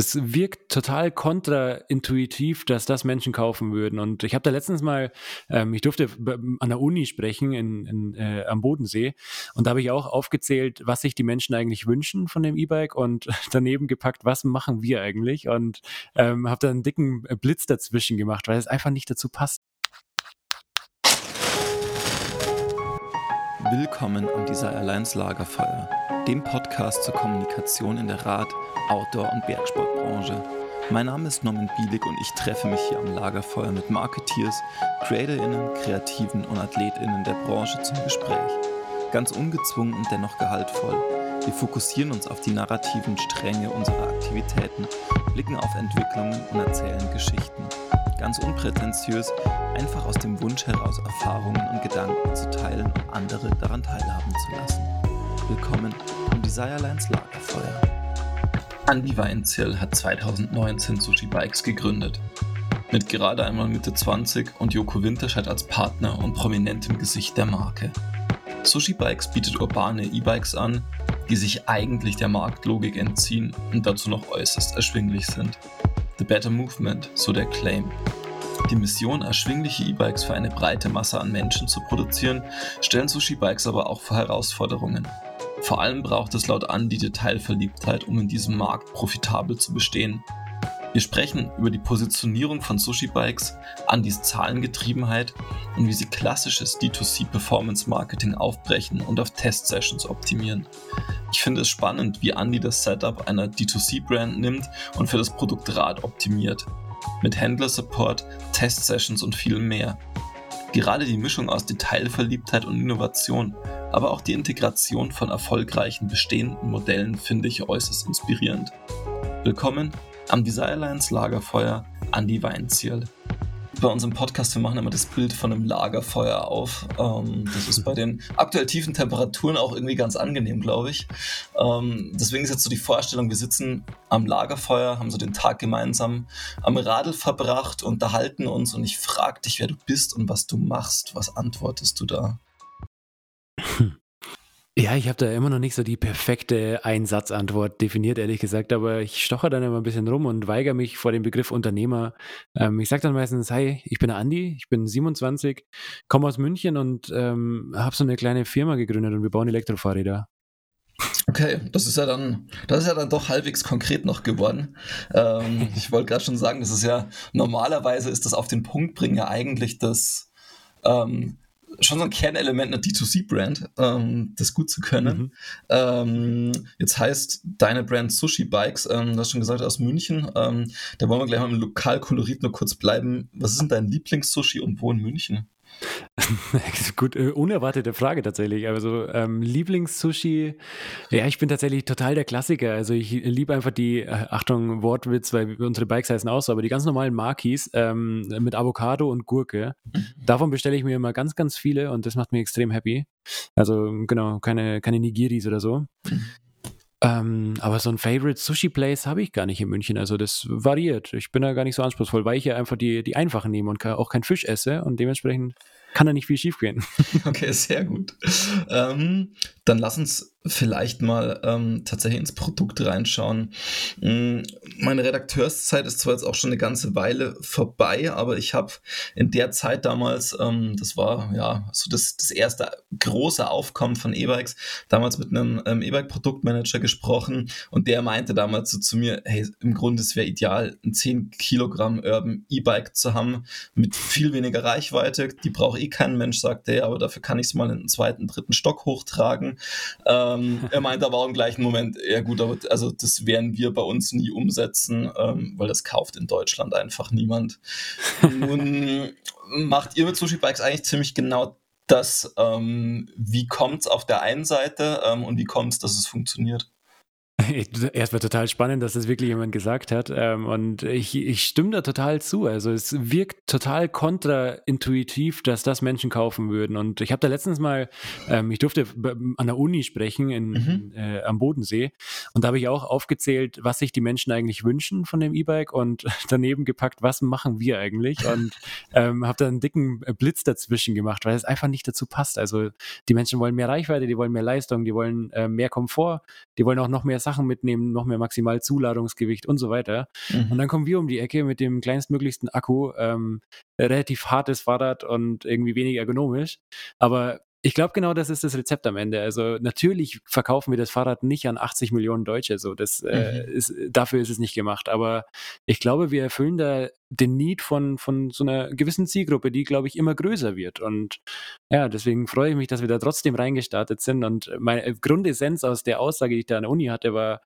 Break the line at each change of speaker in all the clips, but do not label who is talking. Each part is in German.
Es wirkt total kontraintuitiv, dass das Menschen kaufen würden. Und ich habe da letztens mal, ähm, ich durfte an der Uni sprechen in, in, äh, am Bodensee und da habe ich auch aufgezählt, was sich die Menschen eigentlich wünschen von dem E-Bike und daneben gepackt, was machen wir eigentlich und ähm, habe da einen dicken Blitz dazwischen gemacht, weil es einfach nicht dazu passt.
Willkommen am Desire Alliance Lagerfeuer, dem Podcast zur Kommunikation in der Rad-, Outdoor- und Bergsportbranche. Mein Name ist Norman Bielig und ich treffe mich hier am Lagerfeuer mit Marketeers, CreatorInnen, Kreativen und AthletInnen der Branche zum Gespräch. Ganz ungezwungen und dennoch gehaltvoll. Wir fokussieren uns auf die narrativen Stränge unserer Aktivitäten, blicken auf Entwicklungen und erzählen Geschichten. Ganz unprätentiös, einfach aus dem Wunsch heraus Erfahrungen und Gedanken zu teilen und andere daran teilhaben zu lassen. Willkommen am Desirelands Lagerfeuer. Andy Weinzierl hat 2019 Sushi Bikes gegründet. Mit gerade einmal Mitte 20 und Joko Winterscheid als Partner und prominentem Gesicht der Marke. Sushi Bikes bietet urbane E-Bikes an, die sich eigentlich der Marktlogik entziehen und dazu noch äußerst erschwinglich sind. The Better Movement, so der Claim. Die Mission, erschwingliche E-Bikes für eine breite Masse an Menschen zu produzieren, stellen Sushi-Bikes aber auch vor Herausforderungen. Vor allem braucht es laut an die Detailverliebtheit, um in diesem Markt profitabel zu bestehen. Wir sprechen über die Positionierung von Sushi-Bikes, Andys Zahlengetriebenheit und wie sie klassisches D2C-Performance-Marketing aufbrechen und auf Test-Sessions optimieren. Ich finde es spannend, wie Andy das Setup einer D2C-Brand nimmt und für das Produkt Rad optimiert. Mit Händler-Support, Test-Sessions und viel mehr. Gerade die Mischung aus Detailverliebtheit und Innovation, aber auch die Integration von erfolgreichen bestehenden Modellen finde ich äußerst inspirierend. Willkommen am Desirelines Lagerfeuer Andy Weinzierl bei unserem Podcast, wir machen immer das Bild von einem Lagerfeuer auf. Ähm, das ist bei den aktuell tiefen Temperaturen auch irgendwie ganz angenehm, glaube ich. Ähm, deswegen ist jetzt so die Vorstellung, wir sitzen am Lagerfeuer, haben so den Tag gemeinsam am Radl verbracht, unterhalten uns und ich frage dich, wer du bist und was du machst. Was antwortest du da?
Ja, ich habe da immer noch nicht so die perfekte Einsatzantwort definiert, ehrlich gesagt, aber ich stoche dann immer ein bisschen rum und weigere mich vor dem Begriff Unternehmer. Ähm, ich sage dann meistens, hi, ich bin der Andi, ich bin 27, komme aus München und ähm, habe so eine kleine Firma gegründet und wir bauen Elektrofahrräder.
Okay, das ist ja dann, das ist ja dann doch halbwegs konkret noch geworden. Ähm, ich wollte gerade schon sagen, das ist ja normalerweise ist das auf den Punkt bringen ja eigentlich das ähm, schon so ein Kernelement einer D2C-Brand, ähm, das gut zu können. Mhm. Ähm, jetzt heißt deine Brand Sushi Bikes, ähm, du hast schon gesagt, aus München. Ähm, da wollen wir gleich mal im Lokalkolorit nur kurz bleiben. Was ist denn dein Lieblings-Sushi und wo in München?
Gut, äh, unerwartete Frage tatsächlich. Also ähm, Lieblings-Sushi, ja, ich bin tatsächlich total der Klassiker. Also ich liebe einfach die, äh, Achtung, Wortwitz, weil unsere Bikes heißen auch so, aber die ganz normalen Markis ähm, mit Avocado und Gurke. Mhm. Davon bestelle ich mir immer ganz, ganz viele und das macht mich extrem happy. Also genau, keine, keine Nigiris oder so. Ähm, aber so ein Favorite Sushi Place habe ich gar nicht in München. Also das variiert. Ich bin da gar nicht so anspruchsvoll, weil ich ja einfach die, die einfachen nehme und auch kein Fisch esse und dementsprechend kann da nicht viel schief gehen.
Okay, sehr gut. Ähm, dann lass uns vielleicht mal ähm, tatsächlich ins Produkt reinschauen. Mm, meine Redakteurszeit ist zwar jetzt auch schon eine ganze Weile vorbei, aber ich habe in der Zeit damals, ähm, das war ja so das, das erste große Aufkommen von E-Bikes, damals mit einem ähm, E-Bike-Produktmanager gesprochen und der meinte damals so zu mir, hey, im Grunde es wäre ideal, ein 10 Kilogramm Urban E-Bike zu haben mit viel weniger Reichweite. Die braucht eh kein Mensch, sagte er, aber dafür kann ich es mal in den zweiten, dritten Stock hochtragen. Ähm, er meinte aber auch im gleichen Moment, ja gut, aber also das werden wir bei uns nie umsetzen, ähm, weil das kauft in Deutschland einfach niemand. Nun macht ihr mit Sushi Bikes eigentlich ziemlich genau das, ähm, wie kommt es auf der einen Seite ähm, und wie kommt es, dass es funktioniert?
Erstmal total spannend, dass das wirklich jemand gesagt hat. Ähm, und ich, ich stimme da total zu. Also es wirkt total kontraintuitiv, dass das Menschen kaufen würden. Und ich habe da letztens mal, ähm, ich durfte an der Uni sprechen in, mhm. äh, am Bodensee. Und da habe ich auch aufgezählt, was sich die Menschen eigentlich wünschen von dem E-Bike und daneben gepackt, was machen wir eigentlich? Und ähm, habe da einen dicken Blitz dazwischen gemacht, weil es einfach nicht dazu passt. Also die Menschen wollen mehr Reichweite, die wollen mehr Leistung, die wollen äh, mehr Komfort, die wollen auch noch mehr Sachen mitnehmen, noch mehr maximal Zuladungsgewicht und so weiter. Mhm. Und dann kommen wir um die Ecke mit dem kleinstmöglichsten Akku, ähm, relativ hartes Fahrrad und irgendwie wenig ergonomisch. Aber ich glaube, genau das ist das Rezept am Ende. Also natürlich verkaufen wir das Fahrrad nicht an 80 Millionen Deutsche. So, das äh, mhm. ist, dafür ist es nicht gemacht. Aber ich glaube, wir erfüllen da den Need von, von so einer gewissen Zielgruppe, die, glaube ich, immer größer wird. Und ja, deswegen freue ich mich, dass wir da trotzdem reingestartet sind. Und meine Grundessenz aus der Aussage, die ich da an der Uni hatte, war,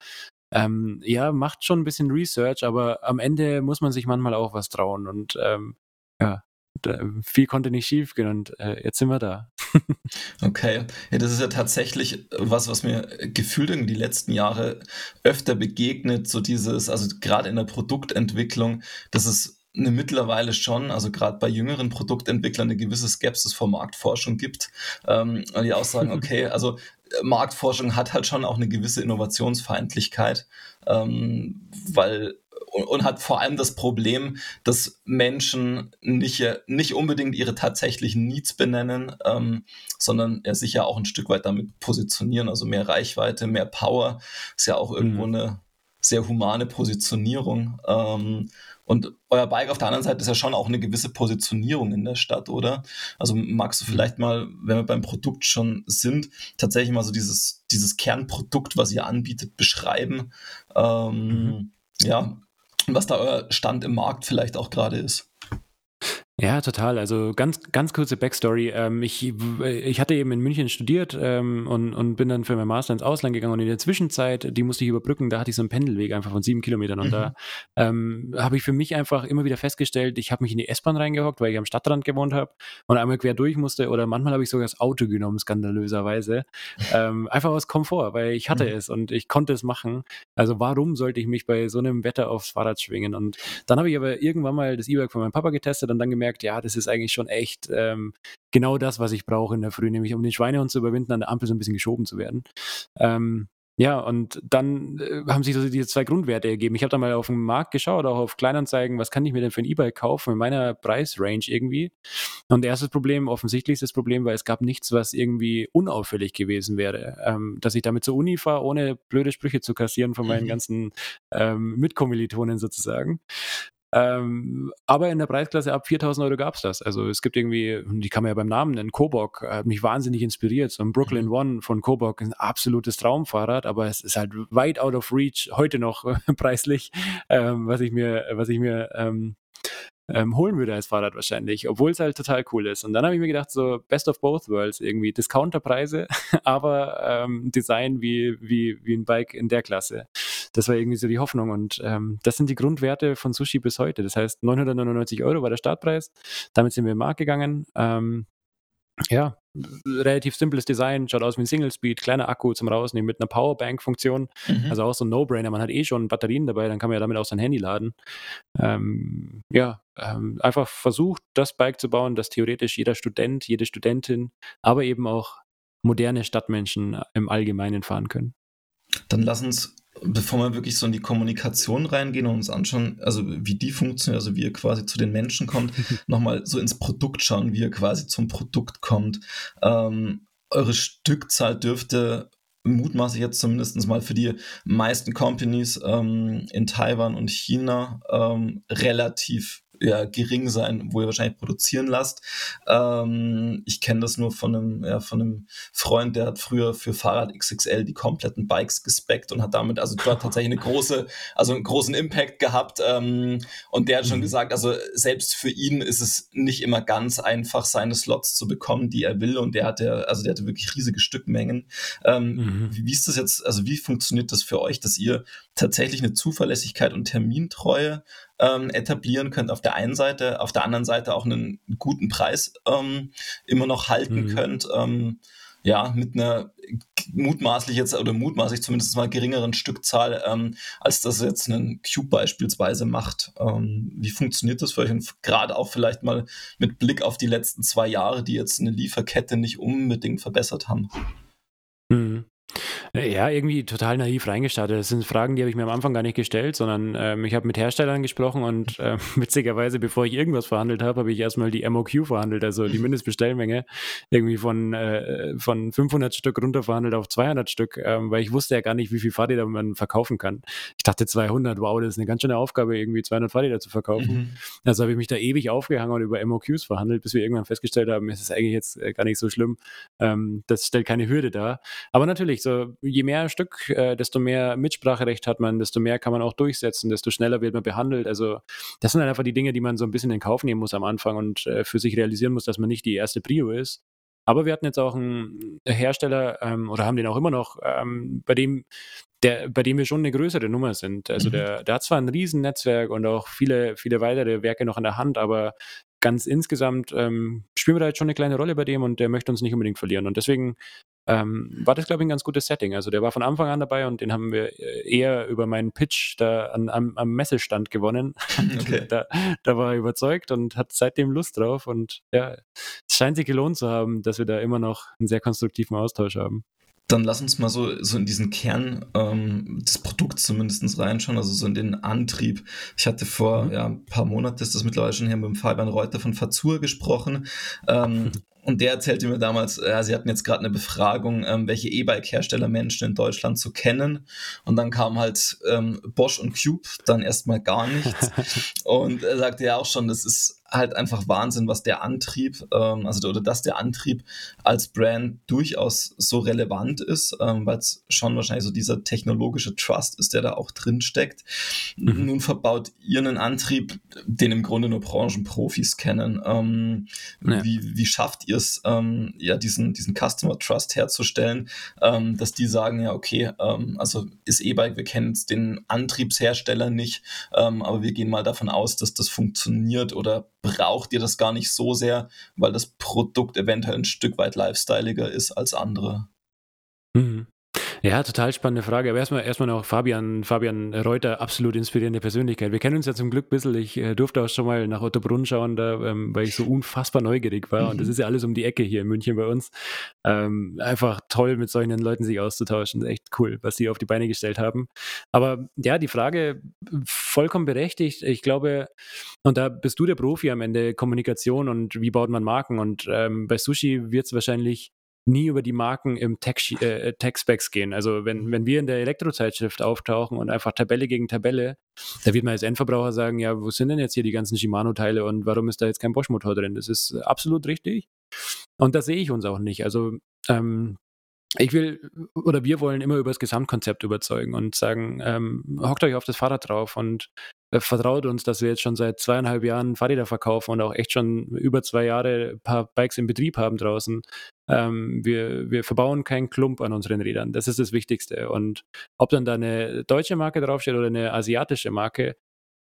ähm, ja, macht schon ein bisschen Research, aber am Ende muss man sich manchmal auch was trauen. Und ähm, ja, viel konnte nicht schief gehen und äh, jetzt sind wir da.
Okay, ja, das ist ja tatsächlich was, was mir gefühlt in die letzten Jahre öfter begegnet, so dieses, also gerade in der Produktentwicklung, dass es eine mittlerweile schon, also gerade bei jüngeren Produktentwicklern, eine gewisse Skepsis vor Marktforschung gibt. Ähm, die auch sagen, okay, also äh, Marktforschung hat halt schon auch eine gewisse Innovationsfeindlichkeit, ähm, weil und, und, hat vor allem das Problem, dass Menschen nicht, nicht unbedingt ihre tatsächlichen Needs benennen, ähm, sondern ja, sich ja auch ein Stück weit damit positionieren. Also mehr Reichweite, mehr Power ist ja auch irgendwo mhm. eine sehr humane Positionierung. Ähm, und euer Bike auf der anderen Seite ist ja schon auch eine gewisse Positionierung in der Stadt, oder? Also magst du vielleicht mal, wenn wir beim Produkt schon sind, tatsächlich mal so dieses, dieses Kernprodukt, was ihr anbietet, beschreiben? Ähm, mhm. Ja, was da euer Stand im Markt vielleicht auch gerade ist.
Ja, total. Also ganz, ganz kurze Backstory. Ähm, ich, ich hatte eben in München studiert ähm, und, und bin dann für mein Master ins Ausland gegangen und in der Zwischenzeit, die musste ich überbrücken, da hatte ich so einen Pendelweg einfach von sieben Kilometern und mhm. da ähm, habe ich für mich einfach immer wieder festgestellt, ich habe mich in die S-Bahn reingehockt, weil ich am Stadtrand gewohnt habe und einmal quer durch musste oder manchmal habe ich sogar das Auto genommen, skandalöserweise. ähm, einfach aus Komfort, weil ich hatte mhm. es und ich konnte es machen. Also warum sollte ich mich bei so einem Wetter aufs Fahrrad schwingen? Und dann habe ich aber irgendwann mal das E-Bike von meinem Papa getestet und dann gemerkt, gemerkt, ja, das ist eigentlich schon echt ähm, genau das, was ich brauche in der Früh, nämlich um den Schweinehund zu überwinden, an der Ampel so ein bisschen geschoben zu werden. Ähm, ja, und dann äh, haben sich so diese zwei Grundwerte ergeben. Ich habe da mal auf den Markt geschaut, auch auf Kleinanzeigen, was kann ich mir denn für ein E-Bike kaufen in meiner Preisrange irgendwie. Und erstes Problem, offensichtlichstes Problem, weil es gab nichts, was irgendwie unauffällig gewesen wäre. Ähm, dass ich damit zur Uni fahre, ohne blöde Sprüche zu kassieren von meinen mhm. ganzen ähm, Mitkommilitonen sozusagen. Ähm, aber in der Preisklasse ab 4000 Euro gab es das. Also es gibt irgendwie, die kann man ja beim Namen nennen, Kobok, hat mich wahnsinnig inspiriert. So ein Brooklyn mhm. One von Kobok, ein absolutes Traumfahrrad, aber es ist halt weit out of reach, heute noch preislich, ähm, was ich mir, was ich mir ähm, ähm, holen würde als Fahrrad wahrscheinlich, obwohl es halt total cool ist. Und dann habe ich mir gedacht, so Best of Both Worlds irgendwie, Discounterpreise, aber ähm, Design wie, wie, wie ein Bike in der Klasse das war irgendwie so die Hoffnung. Und ähm, das sind die Grundwerte von Sushi bis heute. Das heißt, 999 Euro war der Startpreis. Damit sind wir im Markt gegangen. Ähm, ja, relativ simples Design, schaut aus wie ein Single Speed, kleiner Akku zum Rausnehmen mit einer Powerbank-Funktion. Mhm. Also auch so ein No-Brainer. Man hat eh schon Batterien dabei, dann kann man ja damit auch sein Handy laden. Ähm, ja, ähm, einfach versucht, das Bike zu bauen, das theoretisch jeder Student, jede Studentin, aber eben auch moderne Stadtmenschen im Allgemeinen fahren können.
Dann lass uns bevor wir wirklich so in die Kommunikation reingehen und uns anschauen, also wie die funktioniert, also wie ihr quasi zu den Menschen kommt, nochmal so ins Produkt schauen, wie ihr quasi zum Produkt kommt. Ähm, eure Stückzahl dürfte mutmaße ich jetzt zumindest mal für die meisten Companies ähm, in Taiwan und China ähm, relativ ja, gering sein, wo ihr wahrscheinlich produzieren lasst. Ähm, ich kenne das nur von einem, ja, von einem Freund, der hat früher für Fahrrad XXL die kompletten Bikes gespeckt und hat damit also dort tatsächlich eine große, also einen großen Impact gehabt. Ähm, und der hat schon mhm. gesagt, also selbst für ihn ist es nicht immer ganz einfach, seine Slots zu bekommen, die er will. Und der hatte, also der hatte wirklich riesige Stückmengen. Ähm, mhm. wie, wie ist das jetzt, also wie funktioniert das für euch, dass ihr tatsächlich eine Zuverlässigkeit und Termintreue ähm, etablieren könnt auf der einen Seite, auf der anderen Seite auch einen guten Preis ähm, immer noch halten mhm. könnt. Ähm, ja, mit einer mutmaßlich jetzt oder mutmaßlich zumindest mal geringeren Stückzahl, ähm, als das jetzt ein Cube beispielsweise macht. Ähm, wie funktioniert das für euch? Und gerade auch vielleicht mal mit Blick auf die letzten zwei Jahre, die jetzt eine Lieferkette nicht unbedingt verbessert haben.
Mhm. Ja, irgendwie total naiv reingestartet. Das sind Fragen, die habe ich mir am Anfang gar nicht gestellt, sondern ähm, ich habe mit Herstellern gesprochen und äh, witzigerweise, bevor ich irgendwas verhandelt habe, habe ich erstmal die MOQ verhandelt, also die Mindestbestellmenge, irgendwie von, äh, von 500 Stück runter verhandelt auf 200 Stück, ähm, weil ich wusste ja gar nicht, wie viel Fahrräder man verkaufen kann. Ich dachte 200, wow, das ist eine ganz schöne Aufgabe, irgendwie 200 Fahrräder zu verkaufen. Mhm. Also habe ich mich da ewig aufgehangen und über MOQs verhandelt, bis wir irgendwann festgestellt haben, es ist eigentlich jetzt äh, gar nicht so schlimm. Ähm, das stellt keine Hürde dar. Aber natürlich, so je mehr Stück, äh, desto mehr Mitspracherecht hat man, desto mehr kann man auch durchsetzen, desto schneller wird man behandelt. Also das sind halt einfach die Dinge, die man so ein bisschen in Kauf nehmen muss am Anfang und äh, für sich realisieren muss, dass man nicht die erste Prio ist. Aber wir hatten jetzt auch einen Hersteller ähm, oder haben den auch immer noch, ähm, bei dem der, bei dem wir schon eine größere Nummer sind. Also mhm. der, der hat zwar ein Riesennetzwerk und auch viele, viele weitere Werke noch in der Hand, aber ganz insgesamt ähm, spielen wir da jetzt schon eine kleine Rolle bei dem und der möchte uns nicht unbedingt verlieren. Und deswegen ähm, war das, glaube ich, ein ganz gutes Setting. Also der war von Anfang an dabei und den haben wir äh, eher über meinen Pitch da an, am, am, Messestand gewonnen. Okay. da, da, war er überzeugt und hat seitdem Lust drauf. Und ja, es scheint sich gelohnt zu haben, dass wir da immer noch einen sehr konstruktiven Austausch haben.
Dann lass uns mal so, so in diesen Kern ähm, des Produkts zumindest reinschauen, also so in den Antrieb. Ich hatte vor mhm. ja, ein paar Monaten, ist das mittlerweile schon hier mit dem Fabian Reuter von Fazur gesprochen. Ähm, Und der erzählte mir damals, ja, sie hatten jetzt gerade eine Befragung, ähm, welche E-Bike-Hersteller Menschen in Deutschland zu kennen. Und dann kam halt ähm, Bosch und Cube, dann erstmal gar nichts. und er sagte ja auch schon, das ist halt einfach Wahnsinn, was der Antrieb, ähm, also oder dass der Antrieb als Brand durchaus so relevant ist, ähm, weil es schon wahrscheinlich so dieser technologische Trust ist, der da auch drin steckt. Mhm. Nun verbaut ihr einen Antrieb, den im Grunde nur Branchenprofis kennen. Ähm, ja. wie, wie schafft ihr es, ähm, ja, diesen, diesen Customer Trust herzustellen, ähm, dass die sagen, ja, okay, ähm, also ist E-Bike, wir kennen jetzt den Antriebshersteller nicht, aber wir gehen mal davon aus, dass das funktioniert oder braucht ihr das gar nicht so sehr, weil das Produkt eventuell ein Stück weit lifestyleiger ist als andere.
Mhm. Ja, total spannende Frage. Aber erstmal, erstmal noch Fabian, Fabian Reuter, absolut inspirierende Persönlichkeit. Wir kennen uns ja zum Glück ein bisschen. Ich äh, durfte auch schon mal nach Ottobrunn schauen, da, ähm, weil ich so unfassbar neugierig war. Mhm. Und das mhm. ist ja alles um die Ecke hier in München bei uns. Ähm, einfach toll, mit solchen Leuten sich auszutauschen. Echt cool, was die auf die Beine gestellt haben. Aber ja, die Frage vollkommen berechtigt. Ich glaube, und da bist du der Profi am Ende, Kommunikation und wie baut man Marken. Und ähm, bei Sushi wird es wahrscheinlich nie über die Marken im Tech-Specs äh, Tech gehen. Also wenn, wenn wir in der Elektrozeitschrift auftauchen und einfach Tabelle gegen Tabelle, da wird man als Endverbraucher sagen, ja, wo sind denn jetzt hier die ganzen Shimano-Teile und warum ist da jetzt kein Bosch-Motor drin? Das ist absolut richtig. Und da sehe ich uns auch nicht. Also ähm, ich will oder wir wollen immer über das Gesamtkonzept überzeugen und sagen, ähm, hockt euch auf das Fahrrad drauf und äh, vertraut uns, dass wir jetzt schon seit zweieinhalb Jahren Fahrräder verkaufen und auch echt schon über zwei Jahre ein paar Bikes im Betrieb haben draußen. Ähm, wir, wir verbauen keinen Klump an unseren Rädern. Das ist das Wichtigste. Und ob dann da eine deutsche Marke draufsteht oder eine asiatische Marke,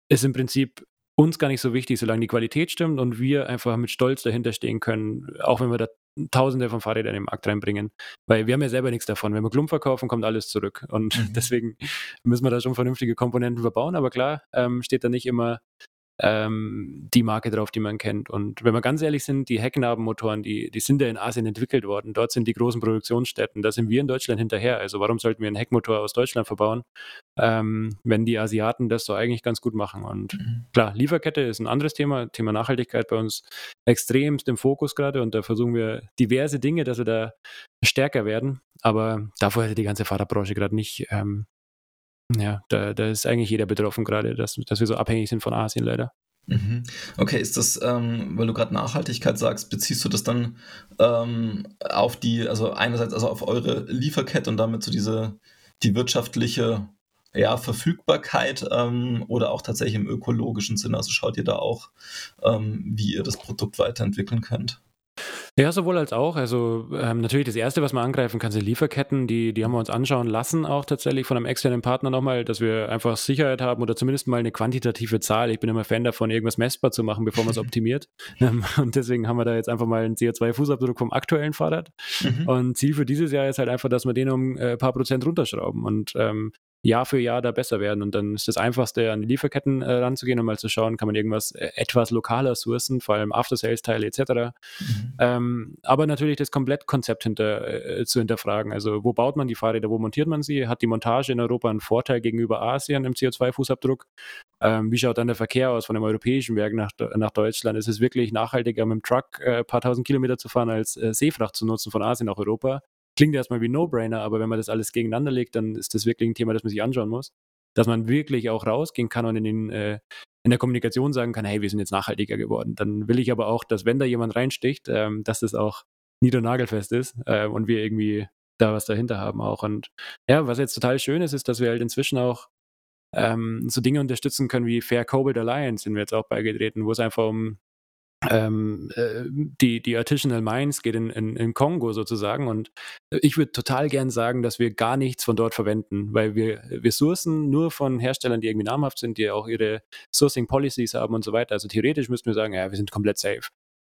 ist im Prinzip uns gar nicht so wichtig, solange die Qualität stimmt und wir einfach mit Stolz dahinter stehen können, auch wenn wir da Tausende von Fahrrädern in den Markt reinbringen. Weil wir haben ja selber nichts davon. Wenn wir Klump verkaufen, kommt alles zurück. Und mhm. deswegen müssen wir da schon vernünftige Komponenten verbauen. Aber klar, ähm, steht da nicht immer ähm, die Marke drauf, die man kennt. Und wenn wir ganz ehrlich sind, die Hecknabenmotoren, die, die sind ja in Asien entwickelt worden. Dort sind die großen Produktionsstätten. Da sind wir in Deutschland hinterher. Also warum sollten wir einen Heckmotor aus Deutschland verbauen, ähm, wenn die Asiaten das so eigentlich ganz gut machen? Und mhm. klar, Lieferkette ist ein anderes Thema. Thema Nachhaltigkeit bei uns extremst im Fokus gerade. Und da versuchen wir diverse Dinge, dass wir da stärker werden. Aber davor hätte die ganze Fahrradbranche gerade nicht ähm, ja, da, da ist eigentlich jeder betroffen gerade, dass, dass wir so abhängig sind von Asien leider.
Mhm. Okay, ist das, ähm, weil du gerade Nachhaltigkeit sagst, beziehst du das dann ähm, auf die, also einerseits also auf eure Lieferkette und damit so diese, die wirtschaftliche ja, Verfügbarkeit ähm, oder auch tatsächlich im ökologischen Sinne? Also schaut ihr da auch, ähm, wie ihr das Produkt weiterentwickeln könnt?
Ja, sowohl als auch. Also ähm, natürlich das Erste, was man angreifen kann, sind Lieferketten. Die, die haben wir uns anschauen lassen, auch tatsächlich von einem externen Partner nochmal, dass wir einfach Sicherheit haben oder zumindest mal eine quantitative Zahl. Ich bin immer Fan davon, irgendwas messbar zu machen, bevor man es optimiert. Ähm, und deswegen haben wir da jetzt einfach mal einen CO2-Fußabdruck vom aktuellen Fahrrad. Mhm. Und Ziel für dieses Jahr ist halt einfach, dass wir den um ein äh, paar Prozent runterschrauben. Und ähm, Jahr für Jahr da besser werden. Und dann ist das Einfachste, an die Lieferketten äh, ranzugehen und mal zu schauen, kann man irgendwas äh, etwas lokaler sourcen, vor allem After-Sales-Teile etc. Mhm. Ähm, aber natürlich das Komplettkonzept hinter, äh, zu hinterfragen. Also wo baut man die Fahrräder, wo montiert man sie? Hat die Montage in Europa einen Vorteil gegenüber Asien im CO2-Fußabdruck? Ähm, wie schaut dann der Verkehr aus von dem europäischen Werk nach, nach Deutschland? Ist es wirklich nachhaltiger, mit dem Truck ein äh, paar tausend Kilometer zu fahren, als äh, Seefracht zu nutzen von Asien nach Europa? Klingt erstmal wie No-Brainer, aber wenn man das alles gegeneinander legt, dann ist das wirklich ein Thema, das man sich anschauen muss. Dass man wirklich auch rausgehen kann und in, den, äh, in der Kommunikation sagen kann, hey, wir sind jetzt nachhaltiger geworden. Dann will ich aber auch, dass wenn da jemand reinsticht, ähm, dass das auch nieder- und nagelfest ist äh, und wir irgendwie da was dahinter haben auch. Und ja, was jetzt total schön ist, ist, dass wir halt inzwischen auch ähm, so Dinge unterstützen können wie Fair Cobalt Alliance, sind wir jetzt auch beigetreten, wo es einfach um ähm, äh, die, die Artisanal Mines geht in, in, in Kongo sozusagen und ich würde total gern sagen, dass wir gar nichts von dort verwenden, weil wir, wir sourcen nur von Herstellern, die irgendwie namhaft sind, die auch ihre Sourcing Policies haben und so weiter. Also theoretisch müssten wir sagen, ja, wir sind komplett safe.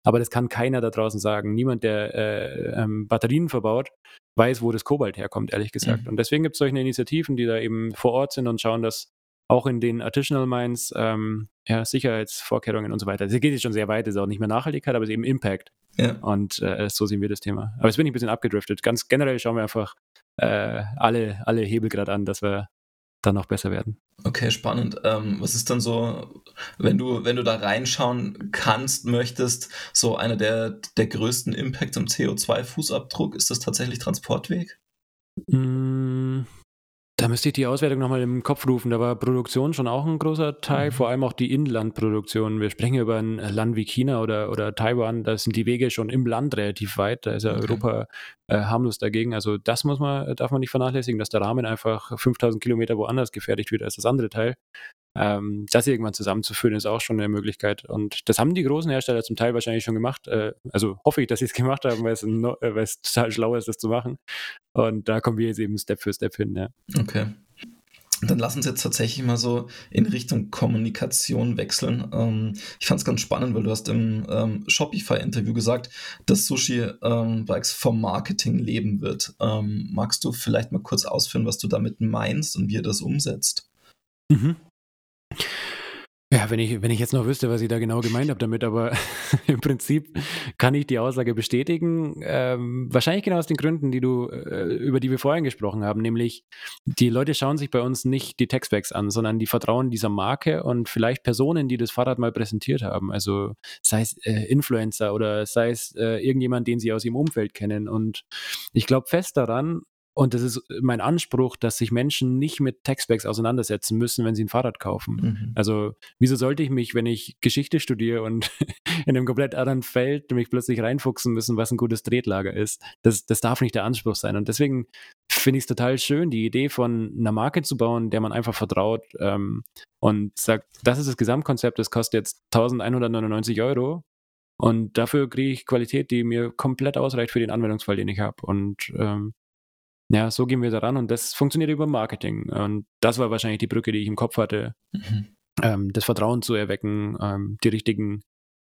Aber das kann keiner da draußen sagen. Niemand, der äh, ähm, Batterien verbaut, weiß, wo das Kobalt herkommt, ehrlich gesagt. Mhm. Und deswegen gibt es solche Initiativen, die da eben vor Ort sind und schauen, dass auch in den Artisanal Mines ähm, ja, Sicherheitsvorkehrungen und so weiter. Das geht jetzt schon sehr weit, ist auch nicht mehr Nachhaltigkeit, aber es ist eben Impact. Ja. Und äh, so sehen wir das Thema. Aber jetzt bin ich ein bisschen abgedriftet. Ganz generell schauen wir einfach äh, alle, alle Hebel gerade an, dass wir dann noch besser werden.
Okay, spannend. Ähm, was ist dann so, wenn du, wenn du da reinschauen kannst, möchtest, so einer der, der größten Impacts am CO2-Fußabdruck, ist das tatsächlich Transportweg?
Mm, da müsste ich die Auswertung nochmal im Kopf rufen. Da war Produktion schon auch ein großer Teil, mhm. vor allem auch die Inlandproduktion. Wir sprechen über ein Land wie China oder, oder Taiwan, da sind die Wege schon im Land relativ weit. Da ist ja okay. Europa äh, harmlos dagegen. Also das muss man, darf man nicht vernachlässigen, dass der Rahmen einfach 5000 Kilometer woanders gefertigt wird als das andere Teil. Ähm, das irgendwann zusammenzuführen, ist auch schon eine Möglichkeit. Und das haben die großen Hersteller zum Teil wahrscheinlich schon gemacht. Äh, also hoffe ich, dass sie es gemacht haben, weil es, no, äh, weil es total schlau ist, das zu machen. Und da kommen wir jetzt eben Step für Step hin. Ja.
Okay. Dann lass uns jetzt tatsächlich mal so in Richtung Kommunikation wechseln. Ähm, ich fand es ganz spannend, weil du hast im ähm, Shopify-Interview gesagt, dass Sushi ähm, Bikes vom Marketing leben wird. Ähm, magst du vielleicht mal kurz ausführen, was du damit meinst und wie ihr das umsetzt?
Mhm. Ja, wenn ich, wenn ich jetzt noch wüsste, was ich da genau gemeint habe damit, aber im Prinzip kann ich die Aussage bestätigen. Ähm, wahrscheinlich genau aus den Gründen, die du, äh, über die wir vorhin gesprochen haben, nämlich die Leute schauen sich bei uns nicht die Textbacks an, sondern die vertrauen dieser Marke und vielleicht Personen, die das Fahrrad mal präsentiert haben. Also sei es äh, Influencer oder sei es äh, irgendjemand, den sie aus ihrem Umfeld kennen. Und ich glaube fest daran, und das ist mein Anspruch, dass sich Menschen nicht mit Textbacks auseinandersetzen müssen, wenn sie ein Fahrrad kaufen. Mhm. Also, wieso sollte ich mich, wenn ich Geschichte studiere und in einem komplett anderen Feld mich plötzlich reinfuchsen müssen, was ein gutes Tretlager ist? Das, das darf nicht der Anspruch sein. Und deswegen finde ich es total schön, die Idee von einer Marke zu bauen, der man einfach vertraut ähm, und sagt, das ist das Gesamtkonzept, das kostet jetzt 1199 Euro. Und dafür kriege ich Qualität, die mir komplett ausreicht für den Anwendungsfall, den ich habe. Und ähm, ja, so gehen wir daran und das funktioniert über Marketing. Und das war wahrscheinlich die Brücke, die ich im Kopf hatte, mhm. ähm, das Vertrauen zu erwecken, ähm, die richtigen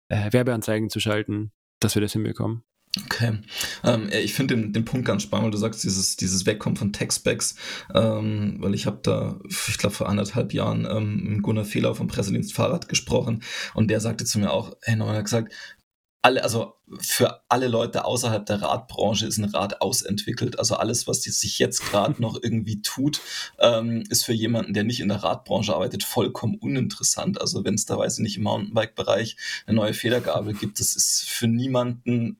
äh, Werbeanzeigen zu schalten, dass wir das hinbekommen.
Okay. Ähm, ich finde den, den Punkt ganz spannend, weil du sagst, dieses, dieses Wegkommen von Textbacks, ähm, weil ich habe da, ich glaube, vor anderthalb Jahren ähm, mit Gunnar Fehler vom Pressedienst Fahrrad gesprochen und der sagte zu mir auch, hey, er hat gesagt, alle, also für alle Leute außerhalb der Radbranche ist ein Rad ausentwickelt. Also alles, was sich jetzt gerade noch irgendwie tut, ähm, ist für jemanden, der nicht in der Radbranche arbeitet, vollkommen uninteressant. Also wenn es da, weiß ich nicht, im Mountainbike-Bereich eine neue Federgabel gibt, das ist für niemanden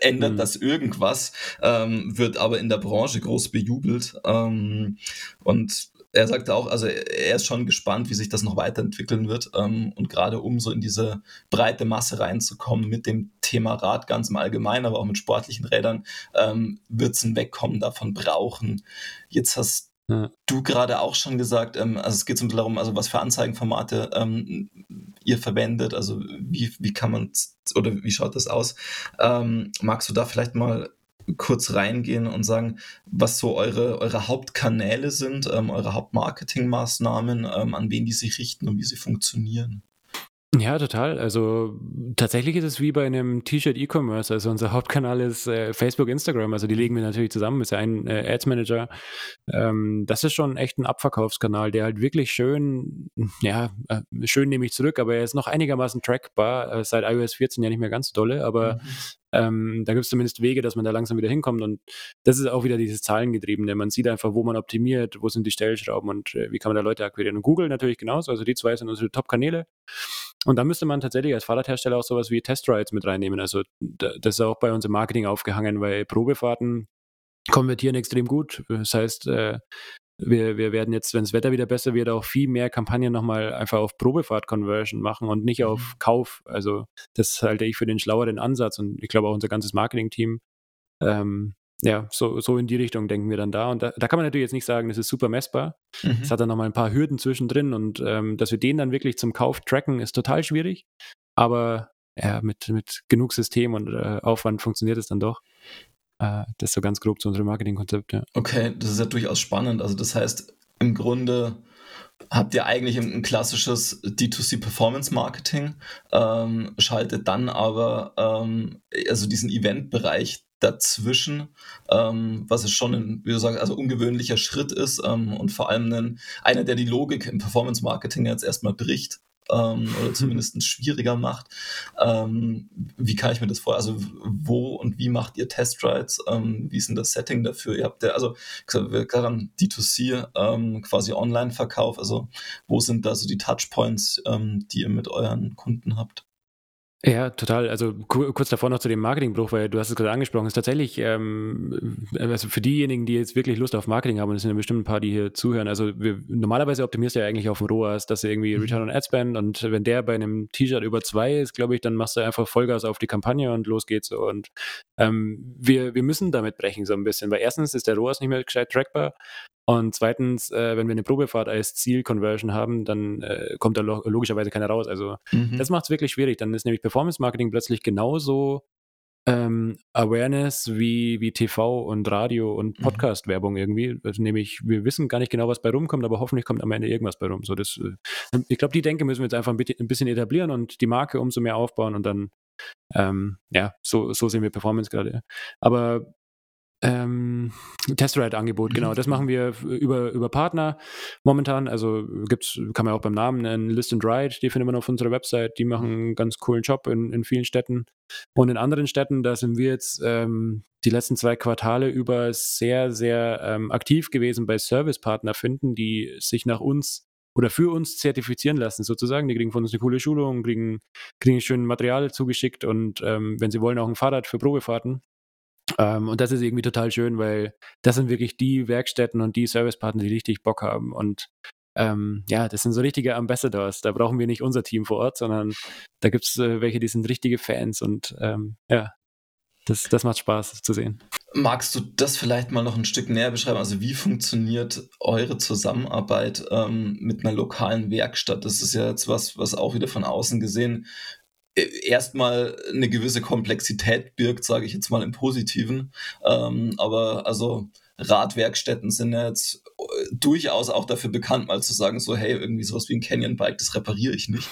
ändert mhm. das irgendwas, ähm, wird aber in der Branche groß bejubelt. Ähm, und er sagte auch, also er ist schon gespannt, wie sich das noch weiterentwickeln wird. Ähm, und gerade um so in diese breite Masse reinzukommen mit dem Thema Rad ganz im Allgemeinen, aber auch mit sportlichen Rädern, ähm, wird es ein Wegkommen davon brauchen. Jetzt hast ja. du gerade auch schon gesagt, ähm, also es geht so ein bisschen darum, also was für Anzeigenformate ähm, ihr verwendet, also wie, wie kann man oder wie schaut das aus? Ähm, magst du da vielleicht mal kurz reingehen und sagen, was so eure, eure Hauptkanäle sind, ähm, eure Hauptmarketingmaßnahmen, ähm, an wen die sich richten und wie sie funktionieren?
Ja, total. Also tatsächlich ist es wie bei einem T-Shirt E-Commerce. Also unser Hauptkanal ist äh, Facebook, Instagram. Also die legen wir natürlich zusammen. Ist ja ein äh, Ads Manager. Ähm, das ist schon echt ein Abverkaufskanal, der halt wirklich schön, ja, äh, schön nehme ich zurück, aber er ist noch einigermaßen trackbar. Äh, seit iOS 14 ja nicht mehr ganz dolle, aber mhm. Ähm, da gibt es zumindest Wege, dass man da langsam wieder hinkommt. Und das ist auch wieder dieses Zahlengetriebene. Man sieht einfach, wo man optimiert, wo sind die Stellschrauben und äh, wie kann man da Leute akquirieren. Und Google natürlich genauso. Also die zwei sind unsere Top-Kanäle. Und da müsste man tatsächlich als Fahrradhersteller auch sowas wie Testrides mit reinnehmen. Also das ist auch bei uns im Marketing aufgehangen, weil Probefahrten konvertieren extrem gut. Das heißt, äh, wir, wir werden jetzt, wenn das Wetter wieder besser wird, auch viel mehr Kampagnen nochmal einfach auf Probefahrt-Conversion machen und nicht auf mhm. Kauf. Also das halte ich für den schlaueren Ansatz und ich glaube auch unser ganzes Marketing-Team ähm, ja, so, so in die Richtung denken wir dann da. Und da, da kann man natürlich jetzt nicht sagen, das ist super messbar. Mhm. Es hat dann nochmal ein paar Hürden zwischendrin und ähm, dass wir den dann wirklich zum Kauf tracken, ist total schwierig. Aber ja, mit, mit genug System und äh, Aufwand funktioniert es dann doch. Äh, das so ganz grob zu unserem Marketingkonzept, ja.
Okay, das ist ja durchaus spannend. Also das heißt, im Grunde habt ihr eigentlich ein, ein klassisches D2C Performance Marketing, ähm, schaltet dann aber ähm, also diesen Eventbereich dazwischen, ähm, was es schon ein, wie du sagst, also ungewöhnlicher Schritt ist ähm, und vor allem ein, einer, der die Logik im Performance Marketing jetzt erstmal bricht. Ähm, oder zumindest schwieriger macht. Ähm, wie kann ich mir das vor? Also wo und wie macht ihr Testrides? Ähm, wie ist denn das Setting dafür? Ihr habt ja, also gerade am D2C ähm, quasi Online-Verkauf, also wo sind da so die Touchpoints, ähm, die ihr mit euren Kunden habt?
Ja, total. Also kurz davor noch zu dem Marketingbruch, weil du hast es gerade angesprochen, ist tatsächlich, ähm, also für diejenigen, die jetzt wirklich Lust auf Marketing haben, und es sind ja bestimmt ein paar, die hier zuhören, also wir, normalerweise optimierst du ja eigentlich auf dem ROAS, dass du irgendwie mhm. Return on Ad Spend und wenn der bei einem T-Shirt über zwei ist, glaube ich, dann machst du einfach Vollgas auf die Kampagne und los geht's so. Und ähm, wir, wir müssen damit brechen so ein bisschen, weil erstens ist der ROAS nicht mehr gescheit trackbar und zweitens, äh, wenn wir eine Probefahrt als Ziel-Conversion haben, dann äh, kommt da lo logischerweise keiner raus. Also mhm. das macht es wirklich schwierig. Dann ist nämlich Performance-Marketing plötzlich genauso ähm, Awareness wie, wie TV und Radio und mhm. Podcast-Werbung irgendwie. Also nämlich, wir wissen gar nicht genau, was bei rumkommt, aber hoffentlich kommt am Ende irgendwas bei rum. So, das, äh, ich glaube, die Denke müssen wir jetzt einfach ein bisschen etablieren und die Marke umso mehr aufbauen und dann, ähm, ja, so, so sehen wir Performance gerade. Aber ähm, Testride-Angebot, genau. Das machen wir über, über Partner momentan. Also gibt's, kann man auch beim Namen nennen, List and Ride, die findet man auf unserer Website. Die machen einen ganz coolen Job in, in vielen Städten. Und in anderen Städten, da sind wir jetzt ähm, die letzten zwei Quartale über sehr, sehr ähm, aktiv gewesen bei Servicepartner finden, die sich nach uns oder für uns zertifizieren lassen, sozusagen. Die kriegen von uns eine coole Schulung, kriegen, kriegen schön Material zugeschickt und ähm, wenn sie wollen, auch ein Fahrrad für Probefahrten. Ähm, und das ist irgendwie total schön, weil das sind wirklich die Werkstätten und die Servicepartner, die richtig Bock haben. Und ähm, ja, das sind so richtige Ambassadors. Da brauchen wir nicht unser Team vor Ort, sondern da gibt es äh, welche, die sind richtige Fans. Und ähm, ja, das, das macht Spaß zu sehen.
Magst du das vielleicht mal noch ein Stück näher beschreiben? Also wie funktioniert eure Zusammenarbeit ähm, mit einer lokalen Werkstatt? Das ist ja jetzt was, was auch wieder von außen gesehen erstmal eine gewisse Komplexität birgt, sage ich jetzt mal im Positiven. Ähm, aber also Radwerkstätten sind ja jetzt äh, durchaus auch dafür bekannt, mal zu sagen, so, hey, irgendwie sowas wie ein Canyon-Bike, das repariere ich nicht.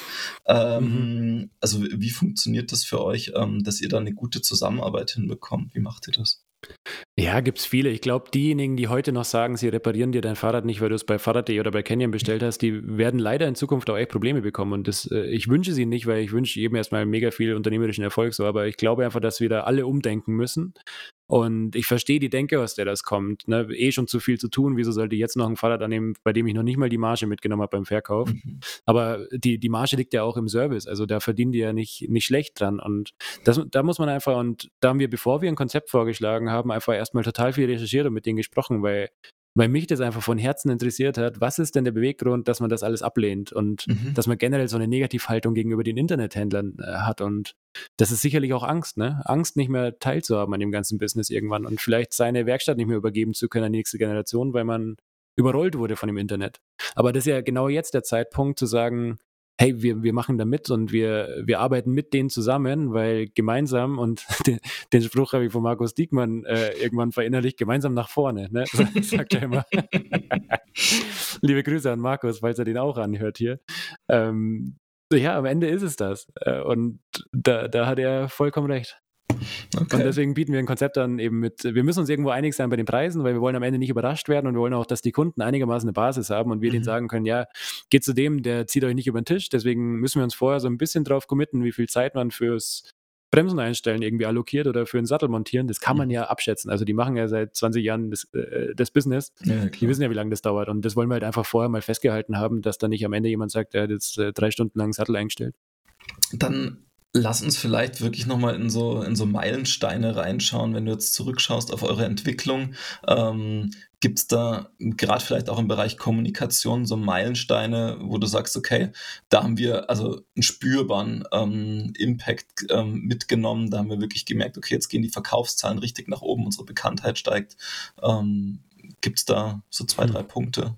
Ähm, mhm. Also wie funktioniert das für euch, ähm, dass ihr da eine gute Zusammenarbeit hinbekommt? Wie macht ihr das?
Ja, gibt es viele. Ich glaube, diejenigen, die heute noch sagen, sie reparieren dir dein Fahrrad nicht, weil du es bei Fahrrad.de oder bei Canyon bestellt hast, die werden leider in Zukunft auch echt Probleme bekommen. Und das, äh, ich wünsche sie nicht, weil ich wünsche jedem erstmal mega viel unternehmerischen Erfolg so. Aber ich glaube einfach, dass wir da alle umdenken müssen und ich verstehe die Denke, aus der das kommt. Ne? Eh schon zu viel zu tun. Wieso sollte ich jetzt noch ein Fahrrad annehmen, bei dem ich noch nicht mal die Marge mitgenommen habe beim Verkauf? Mhm. Aber die, die Marge liegt ja auch im Service. Also da verdienen die ja nicht, nicht schlecht dran. Und das, da muss man einfach, und da haben wir, bevor wir ein Konzept vorgeschlagen haben, einfach erstmal total viel recherchiert und mit denen gesprochen, weil weil mich das einfach von Herzen interessiert hat, was ist denn der Beweggrund, dass man das alles ablehnt und mhm. dass man generell so eine Negativhaltung gegenüber den Internethändlern äh, hat und das ist sicherlich auch Angst, ne? Angst nicht mehr teilzuhaben an dem ganzen Business irgendwann und vielleicht seine Werkstatt nicht mehr übergeben zu können an die nächste Generation, weil man überrollt wurde von dem Internet. Aber das ist ja genau jetzt der Zeitpunkt zu sagen, hey, wir, wir machen da mit und wir, wir arbeiten mit denen zusammen, weil gemeinsam, und den, den Spruch habe ich von Markus Diekmann äh, irgendwann verinnerlicht, gemeinsam nach vorne, ne? sagt er immer. Liebe Grüße an Markus, falls er den auch anhört hier. Ähm, ja, am Ende ist es das. Äh, und da, da hat er vollkommen recht. Okay. Und deswegen bieten wir ein Konzept an, eben mit, wir müssen uns irgendwo einig sein bei den Preisen, weil wir wollen am Ende nicht überrascht werden und wir wollen auch, dass die Kunden einigermaßen eine Basis haben und wir mhm. denen sagen können, ja, geht zu dem, der zieht euch nicht über den Tisch. Deswegen müssen wir uns vorher so ein bisschen drauf committen, wie viel Zeit man fürs Bremsen einstellen irgendwie allokiert oder für einen Sattel montieren, das kann man ja abschätzen. Also die machen ja seit 20 Jahren das, äh, das Business. Ja, die wissen ja, wie lange das dauert. Und das wollen wir halt einfach vorher mal festgehalten haben, dass da nicht am Ende jemand sagt, er hat jetzt äh, drei Stunden lang einen Sattel eingestellt.
Dann Lass uns vielleicht wirklich nochmal in so, in so Meilensteine reinschauen, wenn du jetzt zurückschaust auf eure Entwicklung. Ähm, Gibt es da gerade vielleicht auch im Bereich Kommunikation so Meilensteine, wo du sagst, okay, da haben wir also einen spürbaren ähm, Impact ähm, mitgenommen, da haben wir wirklich gemerkt, okay, jetzt gehen die Verkaufszahlen richtig nach oben, unsere Bekanntheit steigt. Ähm, Gibt es da so zwei, hm. drei Punkte?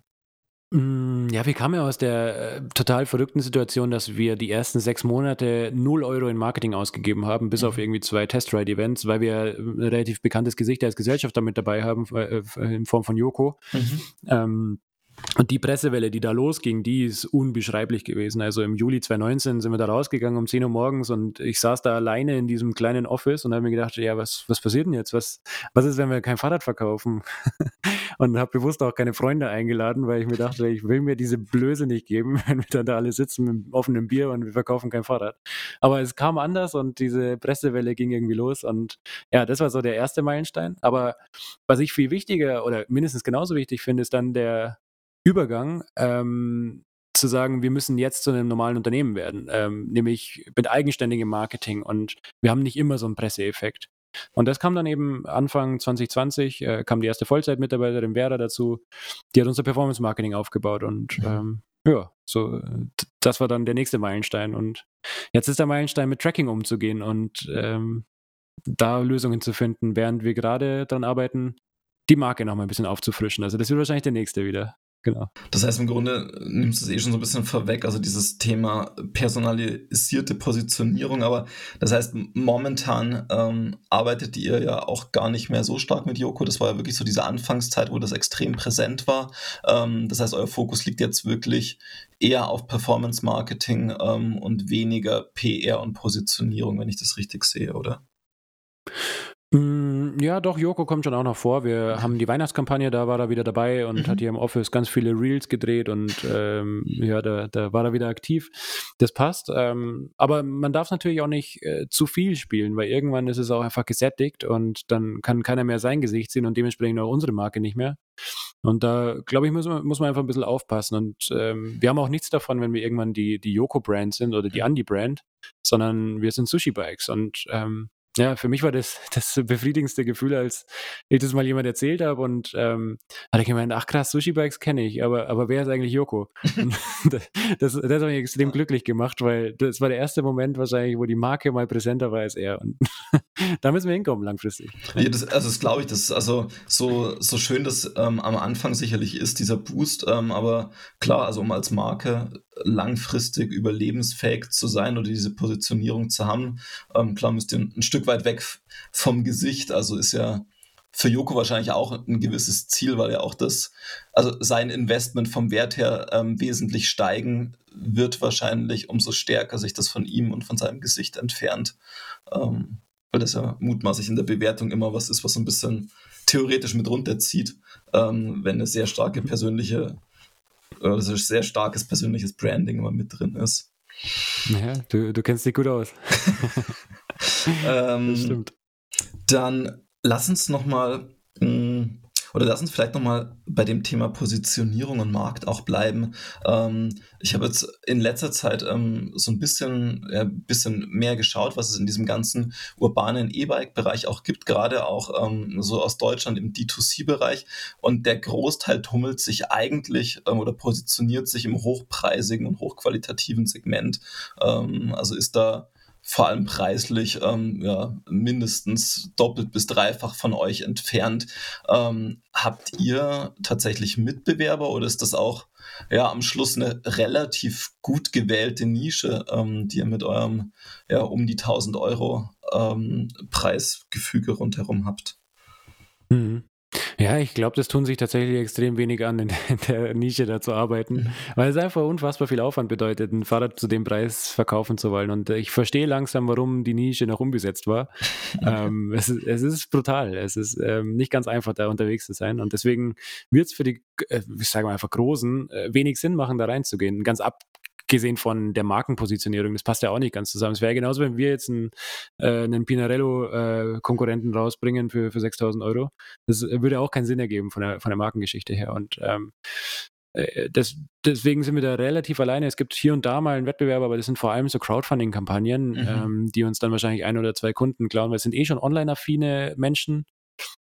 Mm, ja, wir kamen ja aus der äh, total verrückten Situation, dass wir die ersten sechs Monate 0 Euro in Marketing ausgegeben haben, bis auf mhm. irgendwie zwei Test-Ride-Events, weil wir ein relativ bekanntes Gesicht als Gesellschaft damit dabei haben, äh, in Form von Joko. Mhm. Ähm, und die Pressewelle, die da losging, die ist unbeschreiblich gewesen. Also im Juli 2019 sind wir da rausgegangen um 10 Uhr morgens und ich saß da alleine in diesem kleinen Office und habe mir gedacht, ja, was, was passiert denn jetzt? Was, was ist, wenn wir kein Fahrrad verkaufen? und habe bewusst auch keine Freunde eingeladen, weil ich mir dachte, ich will mir diese Blöße nicht geben, wenn wir dann da alle sitzen mit offenem Bier und wir verkaufen kein Fahrrad. Aber es kam anders und diese Pressewelle ging irgendwie los und ja, das war so der erste Meilenstein. Aber was ich viel wichtiger oder mindestens genauso wichtig finde, ist dann der Übergang, ähm, zu sagen, wir müssen jetzt zu einem normalen Unternehmen werden, ähm, nämlich mit eigenständigem Marketing und wir haben nicht immer so einen Presseeffekt. Und das kam dann eben Anfang 2020, äh, kam die erste Vollzeitmitarbeiterin Vera dazu, die hat unser Performance-Marketing aufgebaut und mhm. ähm, ja, so, das war dann der nächste Meilenstein und jetzt ist der Meilenstein mit Tracking umzugehen und ähm, da Lösungen zu finden, während wir gerade daran arbeiten, die Marke nochmal ein bisschen aufzufrischen. Also das wird wahrscheinlich der nächste wieder. Genau.
Das heißt, im Grunde nimmst du es eh schon so ein bisschen vorweg, also dieses Thema personalisierte Positionierung, aber das heißt, momentan ähm, arbeitet ihr ja auch gar nicht mehr so stark mit Yoko. Das war ja wirklich so diese Anfangszeit, wo das extrem präsent war. Ähm, das heißt, euer Fokus liegt jetzt wirklich eher auf Performance Marketing ähm, und weniger PR und Positionierung, wenn ich das richtig sehe, oder?
Mm, ja, doch, Joko kommt schon auch noch vor. Wir haben die Weihnachtskampagne, da war er wieder dabei und mhm. hat hier im Office ganz viele Reels gedreht und ähm, ja, da, da, war er wieder aktiv. Das passt. Ähm, aber man darf natürlich auch nicht äh, zu viel spielen, weil irgendwann ist es auch einfach gesättigt und dann kann keiner mehr sein Gesicht sehen und dementsprechend auch unsere Marke nicht mehr. Und da, glaube ich, muss man, muss man einfach ein bisschen aufpassen. Und ähm, wir haben auch nichts davon, wenn wir irgendwann die, die Yoko-Brand sind oder die Andi-Brand, sondern wir sind Sushi-Bikes. Und ähm, ja, für mich war das das befriedigendste Gefühl, als ich das mal jemand erzählt habe und ähm, hat er gemeint, ach krass, Sushi-Bikes kenne ich, aber, aber wer ist eigentlich Joko? das, das, das hat mich extrem glücklich gemacht, weil das war der erste Moment wahrscheinlich, wo die Marke mal präsenter war als er. Und da müssen wir hinkommen langfristig.
Ja, das, also das glaube ich, das also so, so schön das ähm, am Anfang sicherlich ist, dieser Boost, ähm, aber klar, also um als Marke langfristig überlebensfähig zu sein oder diese Positionierung zu haben, ähm, klar müsst ihr ein Stück weit weg vom Gesicht. Also ist ja für Joko wahrscheinlich auch ein gewisses Ziel, weil er auch das, also sein Investment vom Wert her ähm, wesentlich steigen wird wahrscheinlich, umso stärker sich das von ihm und von seinem Gesicht entfernt. Ähm, weil das ja mutmaßlich in der Bewertung immer was ist, was so ein bisschen theoretisch mit runterzieht, ähm, wenn eine sehr starke persönliche, also sehr starkes persönliches Branding immer mit drin ist.
Ja, du, du kennst dich gut aus.
ähm, das stimmt. Dann lass uns nochmal, hm, oder lass uns vielleicht nochmal bei dem Thema Positionierung und Markt auch bleiben. Ähm, ich habe jetzt in letzter Zeit ähm, so ein bisschen, ja, bisschen mehr geschaut, was es in diesem ganzen urbanen E-Bike-Bereich auch gibt, gerade auch ähm, so aus Deutschland im D2C-Bereich. Und der Großteil tummelt sich eigentlich ähm, oder positioniert sich im hochpreisigen und hochqualitativen Segment. Ähm, also ist da vor allem preislich ähm, ja, mindestens doppelt bis dreifach von euch entfernt. Ähm, habt ihr tatsächlich Mitbewerber oder ist das auch ja, am Schluss eine relativ gut gewählte Nische, ähm, die ihr mit eurem ja, um die 1000 Euro ähm, Preisgefüge rundherum habt?
Mhm. Ja, ich glaube, das tun sich tatsächlich extrem wenig an, in der, in der Nische da zu arbeiten, mhm. weil es einfach unfassbar viel Aufwand bedeutet, ein Fahrrad zu dem Preis verkaufen zu wollen. Und ich verstehe langsam, warum die Nische noch unbesetzt war. ähm, es, ist, es, ist brutal. Es ist ähm, nicht ganz einfach, da unterwegs zu sein. Und deswegen wird es für die, äh, ich sage mal einfach Großen, äh, wenig Sinn machen, da reinzugehen. Ganz ab, gesehen von der Markenpositionierung. Das passt ja auch nicht ganz zusammen. Es wäre genauso, wenn wir jetzt einen, äh, einen Pinarello-Konkurrenten äh, rausbringen für, für 6000 Euro. Das würde auch keinen Sinn ergeben von der, von der Markengeschichte her. Und ähm, äh, das, deswegen sind wir da relativ alleine. Es gibt hier und da mal einen Wettbewerb, aber das sind vor allem so Crowdfunding-Kampagnen, mhm. ähm, die uns dann wahrscheinlich ein oder zwei Kunden klauen, weil es sind eh schon online-affine Menschen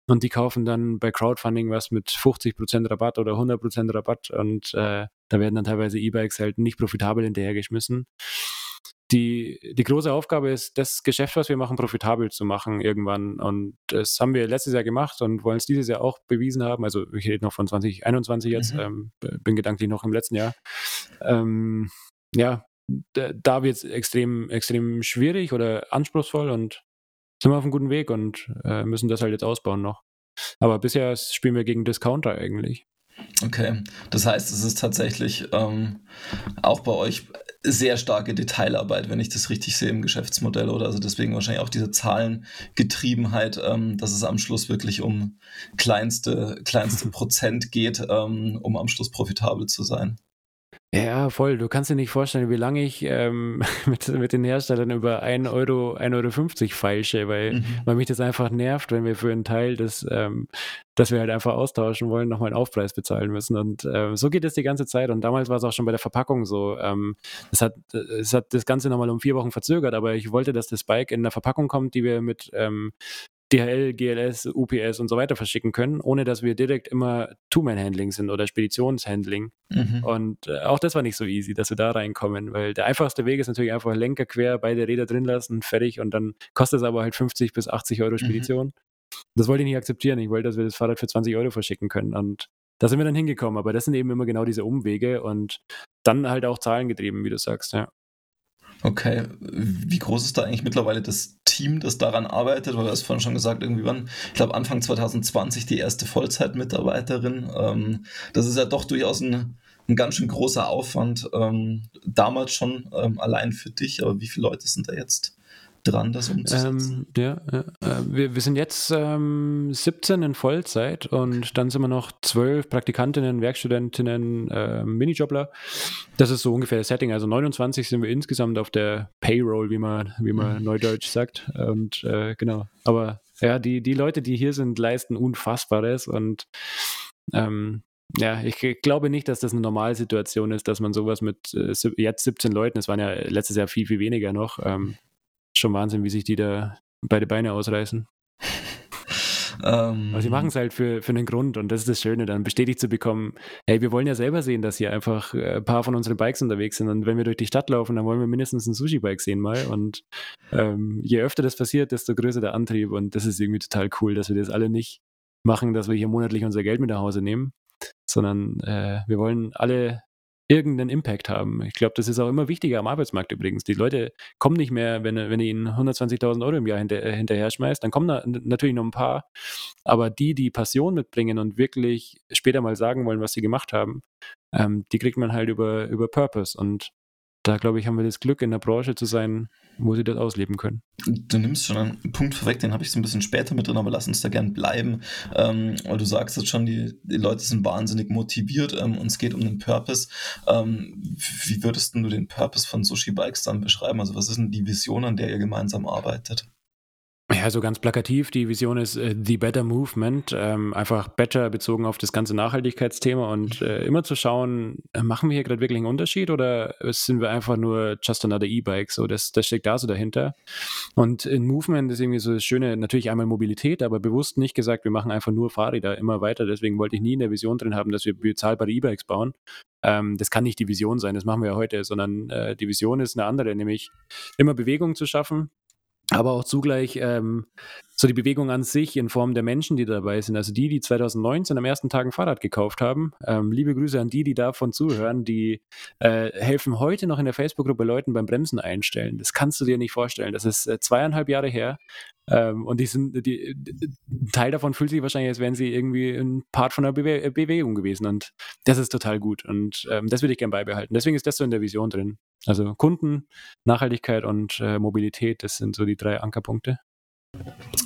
und die kaufen dann bei Crowdfunding was mit 50% Rabatt oder 100% Rabatt und äh, da werden dann teilweise E-Bikes halt nicht profitabel hinterhergeschmissen. Die, die große Aufgabe ist, das Geschäft, was wir machen, profitabel zu machen irgendwann. Und das haben wir letztes Jahr gemacht und wollen es dieses Jahr auch bewiesen haben. Also ich rede noch von 2021 jetzt, mhm. ähm, bin gedanklich noch im letzten Jahr. Ähm, ja, da, wird es extrem, extrem schwierig oder anspruchsvoll und sind wir auf einem guten Weg und äh, müssen das halt jetzt ausbauen noch. Aber bisher spielen wir gegen Discounter eigentlich.
Okay, das heißt, es ist tatsächlich ähm, auch bei euch sehr starke Detailarbeit, wenn ich das richtig sehe im Geschäftsmodell, oder? Also deswegen wahrscheinlich auch diese Zahlengetriebenheit, ähm, dass es am Schluss wirklich um kleinste, kleinste Prozent geht, ähm, um am Schluss profitabel zu sein.
Ja, voll. Du kannst dir nicht vorstellen, wie lange ich ähm, mit, mit den Herstellern über 1 Euro, 1,50 Euro feilsche, weil, mhm. weil mich das einfach nervt, wenn wir für einen Teil des, ähm, dass wir halt einfach austauschen wollen, nochmal einen Aufpreis bezahlen müssen. Und ähm, so geht es die ganze Zeit. Und damals war es auch schon bei der Verpackung so. Ähm, es, hat, es hat das Ganze nochmal um vier Wochen verzögert, aber ich wollte, dass das Bike in der Verpackung kommt, die wir mit ähm, DHL, GLS, UPS und so weiter verschicken können, ohne dass wir direkt immer Two-Man-Handling sind oder Speditionshandling. Mhm. Und äh, auch das war nicht so easy, dass wir da reinkommen, weil der einfachste Weg ist natürlich einfach Lenker quer, beide Räder drin lassen, fertig und dann kostet es aber halt 50 bis 80 Euro mhm. Spedition. Mhm. Das wollte ich nicht akzeptieren. Ich wollte, dass wir das Fahrrad für 20 Euro verschicken können und da sind wir dann hingekommen. Aber das sind eben immer genau diese Umwege und dann halt auch zahlengetrieben, wie du sagst, ja.
Okay, wie groß ist da eigentlich mittlerweile das Team, das daran arbeitet? Weil du hast vorhin schon gesagt, irgendwie wann, ich glaube Anfang 2020 die erste Vollzeitmitarbeiterin. Ähm, das ist ja doch durchaus ein, ein ganz schön großer Aufwand. Ähm, damals schon ähm, allein für dich, aber wie viele Leute sind da jetzt dran, das umzusetzen?
Ähm, ja, ja. Äh, wir, wir sind jetzt ähm, 17 in Vollzeit und dann sind wir noch 12 Praktikantinnen, Werkstudentinnen, äh, Minijobler. Das ist so ungefähr das Setting. Also 29 sind wir insgesamt auf der Payroll, wie man, wie man mhm. neudeutsch sagt. Und äh, genau. Aber ja, die, die Leute, die hier sind, leisten Unfassbares und ähm, ja, ich glaube nicht, dass das eine Normalsituation ist, dass man sowas mit äh, jetzt 17 Leuten, es waren ja letztes Jahr viel, viel weniger noch, ähm, schon Wahnsinn, wie sich die da beide Beine ausreißen. Ähm, Aber sie machen es halt für, für einen Grund und das ist das Schöne, dann bestätigt zu bekommen, hey, wir wollen ja selber sehen, dass hier einfach äh, ein paar von unseren Bikes unterwegs sind und wenn wir durch die Stadt laufen, dann wollen wir mindestens ein Sushi-Bike sehen mal und ähm, je öfter das passiert, desto größer der Antrieb und das ist irgendwie total cool, dass wir das alle nicht machen, dass wir hier monatlich unser Geld mit nach Hause nehmen, sondern äh, wir wollen alle irgendeinen Impact haben. Ich glaube, das ist auch immer wichtiger am Arbeitsmarkt übrigens. Die Leute kommen nicht mehr, wenn, wenn ihr ihnen 120.000 Euro im Jahr hinter, äh, hinterher schmeißt, dann kommen da natürlich noch ein paar. Aber die, die Passion mitbringen und wirklich später mal sagen wollen, was sie gemacht haben, ähm, die kriegt man halt über, über Purpose. Und da, glaube ich, haben wir das Glück, in der Branche zu sein, wo sie das ausleben können.
Du nimmst schon einen Punkt vorweg, den habe ich so ein bisschen später mit drin, aber lass uns da gern bleiben. Ähm, weil du sagst jetzt schon, die, die Leute sind wahnsinnig motiviert ähm, und es geht um den Purpose. Ähm, wie würdest du den Purpose von Sushi Bikes dann beschreiben? Also was ist denn die Vision, an der ihr gemeinsam arbeitet?
Ja, so ganz plakativ. Die Vision ist äh, The Better Movement. Ähm, einfach better bezogen auf das ganze Nachhaltigkeitsthema und äh, immer zu schauen, äh, machen wir hier gerade wirklich einen Unterschied oder sind wir einfach nur just another E-Bike? So, das, das steckt da so dahinter. Und in Movement ist irgendwie so das Schöne, natürlich einmal Mobilität, aber bewusst nicht gesagt, wir machen einfach nur Fahrräder immer weiter. Deswegen wollte ich nie in der Vision drin haben, dass wir bezahlbare E-Bikes bauen. Ähm, das kann nicht die Vision sein, das machen wir ja heute, sondern äh, die Vision ist eine andere, nämlich immer Bewegung zu schaffen, aber auch zugleich ähm, so die Bewegung an sich in Form der Menschen, die dabei sind. Also die, die 2019 am ersten Tag ein Fahrrad gekauft haben. Ähm, liebe Grüße an die, die davon zuhören, die äh, helfen heute noch in der Facebook-Gruppe Leuten beim Bremsen einstellen. Das kannst du dir nicht vorstellen. Das ist äh, zweieinhalb Jahre her. Ähm, und die sind, die, Teil davon fühlt sich wahrscheinlich, als wären sie irgendwie ein Part von einer Bewe Bewegung gewesen. Und das ist total gut. Und ähm, das würde ich gerne beibehalten. Deswegen ist das so in der Vision drin. Also Kunden, Nachhaltigkeit und äh, Mobilität, das sind so die drei Ankerpunkte.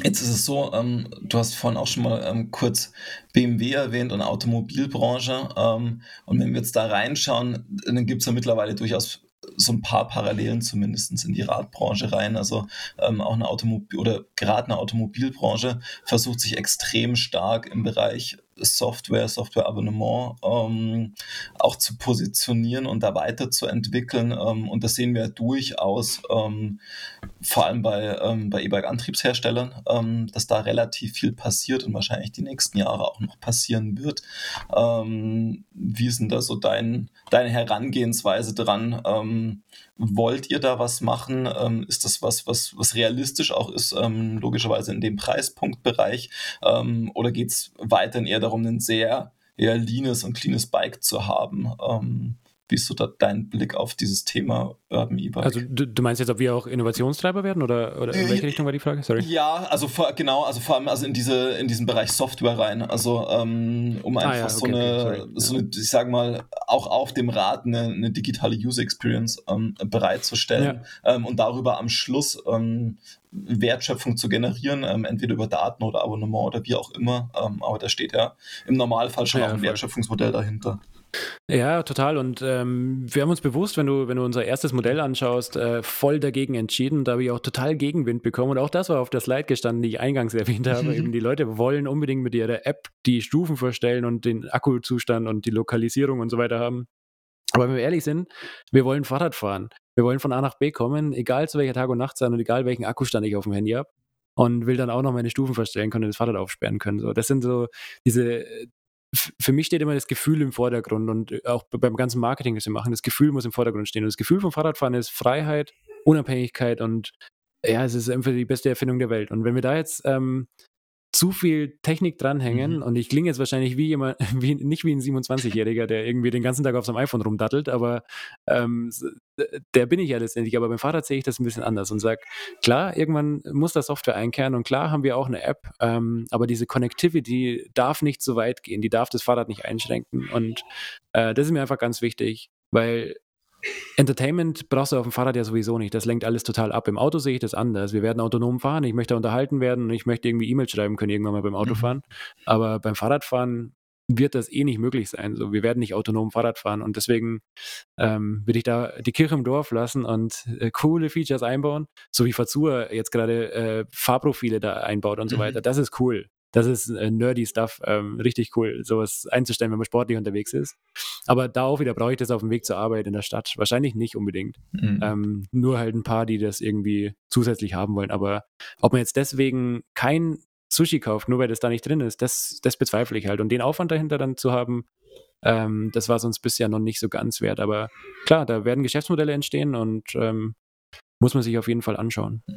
Jetzt ist es so, ähm, du hast vorhin auch schon mal ähm, kurz BMW erwähnt und Automobilbranche. Ähm, und wenn wir jetzt da reinschauen, dann gibt es ja mittlerweile durchaus so ein paar Parallelen zumindest in die Radbranche rein. Also ähm, auch eine Automobil oder gerade eine Automobilbranche versucht sich extrem stark im Bereich Software, Softwareabonnement ähm, auch zu positionieren und da weiterzuentwickeln. Ähm, und das sehen wir durchaus, ähm, vor allem bei, ähm, bei E-Bike-Antriebsherstellern, ähm, dass da relativ viel passiert und wahrscheinlich die nächsten Jahre auch noch passieren wird. Ähm, wie ist denn da so dein, deine Herangehensweise dran? Wollt ihr da was machen? ist das was, was, was realistisch auch ist, logischerweise in dem Preispunktbereich? oder geht es weiterhin eher darum, ein sehr eher leanes und cleanes Bike zu haben. Wie ist so da dein Blick auf dieses Thema Urban E-Bike?
Also du, du, meinst jetzt, ob wir auch Innovationstreiber werden oder, oder in welche äh, Richtung war die Frage?
Sorry. Ja, also vor, genau, also vor allem also in diese in diesen Bereich Software rein. Also ähm, um einfach ah, ja, okay, so, eine, okay, so eine, ich sag mal, auch auf dem Rad eine, eine digitale User Experience ähm, bereitzustellen ja. ähm, und darüber am Schluss ähm, Wertschöpfung zu generieren, ähm, entweder über Daten oder Abonnement oder wie auch immer. Ähm, aber da steht ja im Normalfall schon ja, auch ein Wertschöpfungsmodell dahinter.
Ja, total. Und ähm, wir haben uns bewusst, wenn du, wenn du unser erstes Modell anschaust, äh, voll dagegen entschieden. Da habe ich auch total Gegenwind bekommen. Und auch das war auf der Slide gestanden, die ich eingangs erwähnt habe. Eben die Leute wollen unbedingt mit ihrer App die Stufen verstellen und den Akkuzustand und die Lokalisierung und so weiter haben. Aber wenn wir ehrlich sind, wir wollen Fahrrad fahren. Wir wollen von A nach B kommen, egal zu welcher Tag- und Nachtzeit und egal welchen Akkustand ich auf dem Handy habe. Und will dann auch noch meine Stufen verstellen können und das Fahrrad aufsperren können. So, das sind so diese, für mich steht immer das Gefühl im Vordergrund und äh, auch beim ganzen Marketing, das wir machen, das Gefühl muss im Vordergrund stehen. Und das Gefühl vom Fahrradfahren ist Freiheit, Unabhängigkeit und ja, es ist einfach die beste Erfindung der Welt. Und wenn wir da jetzt ähm, zu viel Technik dranhängen mhm. und ich klinge jetzt wahrscheinlich wie jemand, wie, nicht wie ein 27-Jähriger, der irgendwie den ganzen Tag auf seinem iPhone rumdattelt, aber ähm, der bin ich ja letztendlich. Aber beim Fahrrad sehe ich das ein bisschen anders und sage, klar, irgendwann muss da Software einkehren und klar haben wir auch eine App, ähm, aber diese Connectivity darf nicht so weit gehen, die darf das Fahrrad nicht einschränken und äh, das ist mir einfach ganz wichtig, weil Entertainment brauchst du auf dem Fahrrad ja sowieso nicht. Das lenkt alles total ab. Im Auto sehe ich das anders. Wir werden autonom fahren. Ich möchte unterhalten werden und ich möchte irgendwie E-Mails schreiben können irgendwann mal beim Autofahren. Mhm. Aber beim Fahrradfahren wird das eh nicht möglich sein. So, wir werden nicht autonom Fahrrad fahren und deswegen ähm, will ich da die Kirche im Dorf lassen und äh, coole Features einbauen, so wie Fazur jetzt gerade äh, Fahrprofile da einbaut und so mhm. weiter. Das ist cool das ist äh, nerdy Stuff, ähm, richtig cool, sowas einzustellen, wenn man sportlich unterwegs ist. Aber da auch wieder brauche ich das auf dem Weg zur Arbeit in der Stadt. Wahrscheinlich nicht unbedingt. Mhm. Ähm, nur halt ein paar, die das irgendwie zusätzlich haben wollen. Aber ob man jetzt deswegen kein Sushi kauft, nur weil das da nicht drin ist, das, das bezweifle ich halt. Und den Aufwand dahinter dann zu haben, ähm, das war sonst bisher noch nicht so ganz wert. Aber klar, da werden Geschäftsmodelle entstehen und ähm, muss man sich auf jeden Fall anschauen.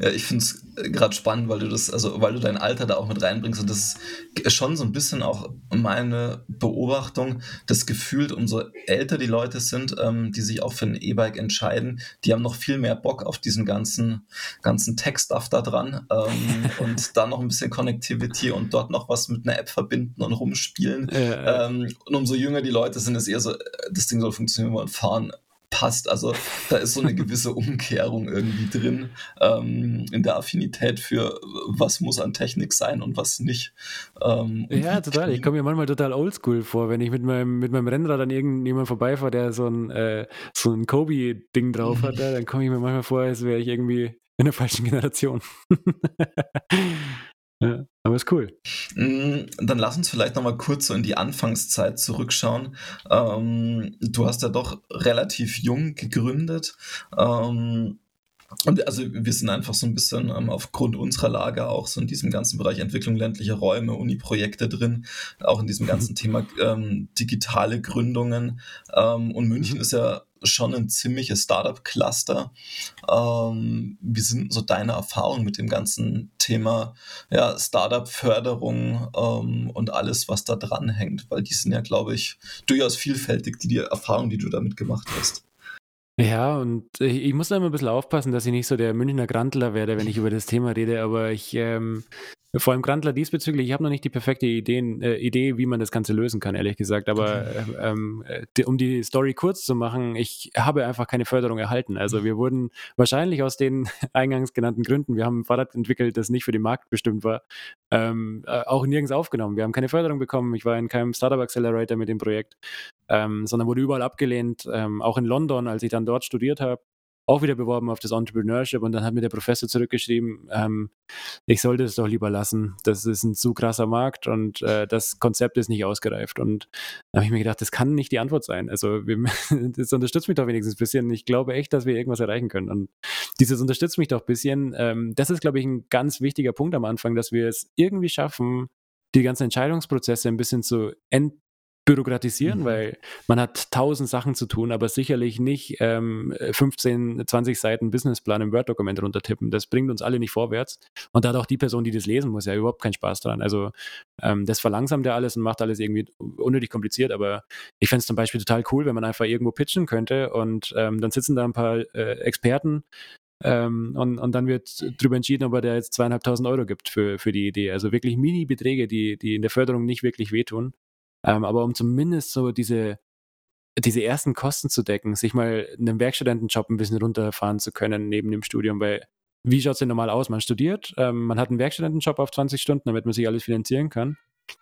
Ja, ich finde es gerade spannend, weil du das, also weil du dein Alter da auch mit reinbringst und das ist schon so ein bisschen auch meine Beobachtung, das gefühlt, umso älter die Leute sind, ähm, die sich auch für ein E-Bike entscheiden, die haben noch viel mehr Bock auf diesen ganzen, ganzen Tech-Stuff da dran ähm, und dann noch ein bisschen Connectivity und dort noch was mit einer App verbinden und rumspielen. Ja. Ähm, und umso jünger die Leute sind, ist eher so, das Ding soll funktionieren und fahren passt. Also da ist so eine gewisse Umkehrung irgendwie drin ähm, in der Affinität für was muss an Technik sein und was nicht.
Ähm, ja, total. Ich komme mir manchmal total oldschool vor, wenn ich mit meinem, mit meinem Rennrad an irgendjemand vorbeifahre, der so ein, äh, so ein Kobe-Ding drauf hat, dann komme ich mir manchmal vor, als wäre ich irgendwie in der falschen Generation. Ja, aber ist cool.
Mm, dann lass uns vielleicht nochmal kurz so in die Anfangszeit zurückschauen. Ähm, du hast ja doch relativ jung gegründet. Ähm, und also wir sind einfach so ein bisschen ähm, aufgrund unserer Lage auch so in diesem ganzen Bereich Entwicklung ländlicher Räume, Uni-Projekte drin, auch in diesem ganzen Thema ähm, digitale Gründungen. Ähm, und München ist ja schon ein ziemliches Startup-Cluster. Ähm, wie sind so deine Erfahrungen mit dem ganzen Thema ja, Startup-Förderung ähm, und alles, was da dran hängt? Weil die sind ja, glaube ich, durchaus vielfältig, die, die Erfahrungen, die du damit gemacht hast.
Ja, und ich, ich muss da immer ein bisschen aufpassen, dass ich nicht so der Münchner Grantler werde, wenn ich über das Thema rede, aber ich, ähm, vor allem Grantler diesbezüglich, ich habe noch nicht die perfekte Ideen, äh, Idee, wie man das Ganze lösen kann, ehrlich gesagt. Aber okay. ähm, äh, die, um die Story kurz zu machen, ich habe einfach keine Förderung erhalten. Also wir wurden wahrscheinlich aus den eingangs genannten Gründen, wir haben ein Fahrrad entwickelt, das nicht für den Markt bestimmt war, ähm, äh, auch nirgends aufgenommen. Wir haben keine Förderung bekommen. Ich war in keinem Startup Accelerator mit dem Projekt, ähm, sondern wurde überall abgelehnt. Ähm, auch in London, als ich dann dort studiert habe, auch wieder beworben auf das Entrepreneurship und dann hat mir der Professor zurückgeschrieben, ähm, ich sollte es doch lieber lassen. Das ist ein zu krasser Markt und äh, das Konzept ist nicht ausgereift. Und da habe ich mir gedacht, das kann nicht die Antwort sein. Also wir, das unterstützt mich doch wenigstens ein bisschen. Ich glaube echt, dass wir irgendwas erreichen können. Und dieses unterstützt mich doch ein bisschen. Ähm, das ist, glaube ich, ein ganz wichtiger Punkt am Anfang, dass wir es irgendwie schaffen, die ganzen Entscheidungsprozesse ein bisschen zu ent bürokratisieren, mhm. weil man hat tausend Sachen zu tun, aber sicherlich nicht ähm, 15, 20 Seiten Businessplan im Word-Dokument runtertippen. Das bringt uns alle nicht vorwärts. Und da hat auch die Person, die das lesen muss, ja überhaupt keinen Spaß dran. Also ähm, das verlangsamt ja alles und macht alles irgendwie unnötig kompliziert, aber ich fände es zum Beispiel total cool, wenn man einfach irgendwo pitchen könnte und ähm, dann sitzen da ein paar äh, Experten ähm, und, und dann wird darüber entschieden, ob er da jetzt zweieinhalbtausend Euro gibt für, für die Idee. Also wirklich Mini-Beträge, die, die in der Förderung nicht wirklich wehtun. Ähm, aber um zumindest so diese, diese ersten Kosten zu decken, sich mal einen Werkstudentenjob ein bisschen runterfahren zu können neben dem Studium, weil wie schaut es denn normal aus? Man studiert, ähm, man hat einen Werkstudentenjob auf 20 Stunden, damit man sich alles finanzieren kann.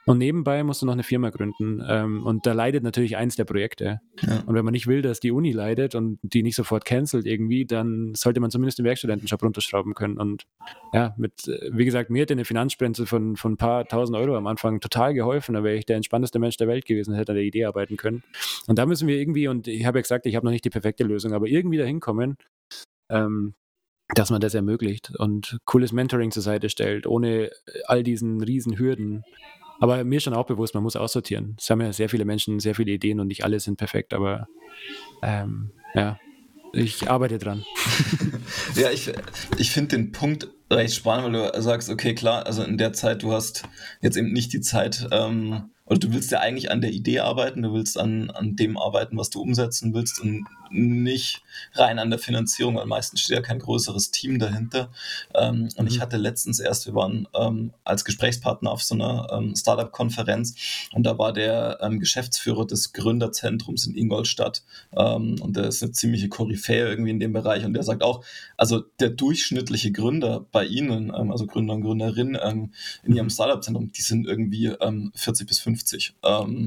Und nebenbei musst du noch eine Firma gründen. Ähm, und da leidet natürlich eins der Projekte. Ja. Und wenn man nicht will, dass die Uni leidet und die nicht sofort cancelt irgendwie, dann sollte man zumindest den Werkstudentenjob runterschrauben können. Und ja, mit, äh, wie gesagt, mir hätte eine Finanzsprenze von, von ein paar tausend Euro am Anfang total geholfen. Da wäre ich der entspannteste Mensch der Welt gewesen, hätte an der Idee arbeiten können. Und da müssen wir irgendwie, und ich habe ja gesagt, ich habe noch nicht die perfekte Lösung, aber irgendwie dahin kommen, ähm, dass man das ermöglicht und cooles Mentoring zur Seite stellt, ohne all diesen riesen Hürden. Aber mir ist schon auch bewusst, man muss aussortieren. Es haben ja sehr viele Menschen sehr viele Ideen und nicht alle sind perfekt, aber ähm, ja, ich arbeite dran.
ja, ich, ich finde den Punkt recht spannend, weil du sagst, okay, klar, also in der Zeit, du hast jetzt eben nicht die Zeit, ähm, oder du willst ja eigentlich an der Idee arbeiten, du willst an, an dem arbeiten, was du umsetzen willst und nicht rein an der Finanzierung, weil meistens steht ja kein größeres Team dahinter. Ähm, und ich mhm. hatte letztens erst, wir waren ähm, als Gesprächspartner auf so einer ähm, Startup-Konferenz und da war der ähm, Geschäftsführer des Gründerzentrums in Ingolstadt ähm, und der ist eine ziemliche Koryphäe irgendwie in dem Bereich und der sagt auch, also der durchschnittliche Gründer bei Ihnen, ähm, also Gründer und Gründerinnen in Ihrem mhm. Startup-Zentrum, die sind irgendwie 40 bis 50.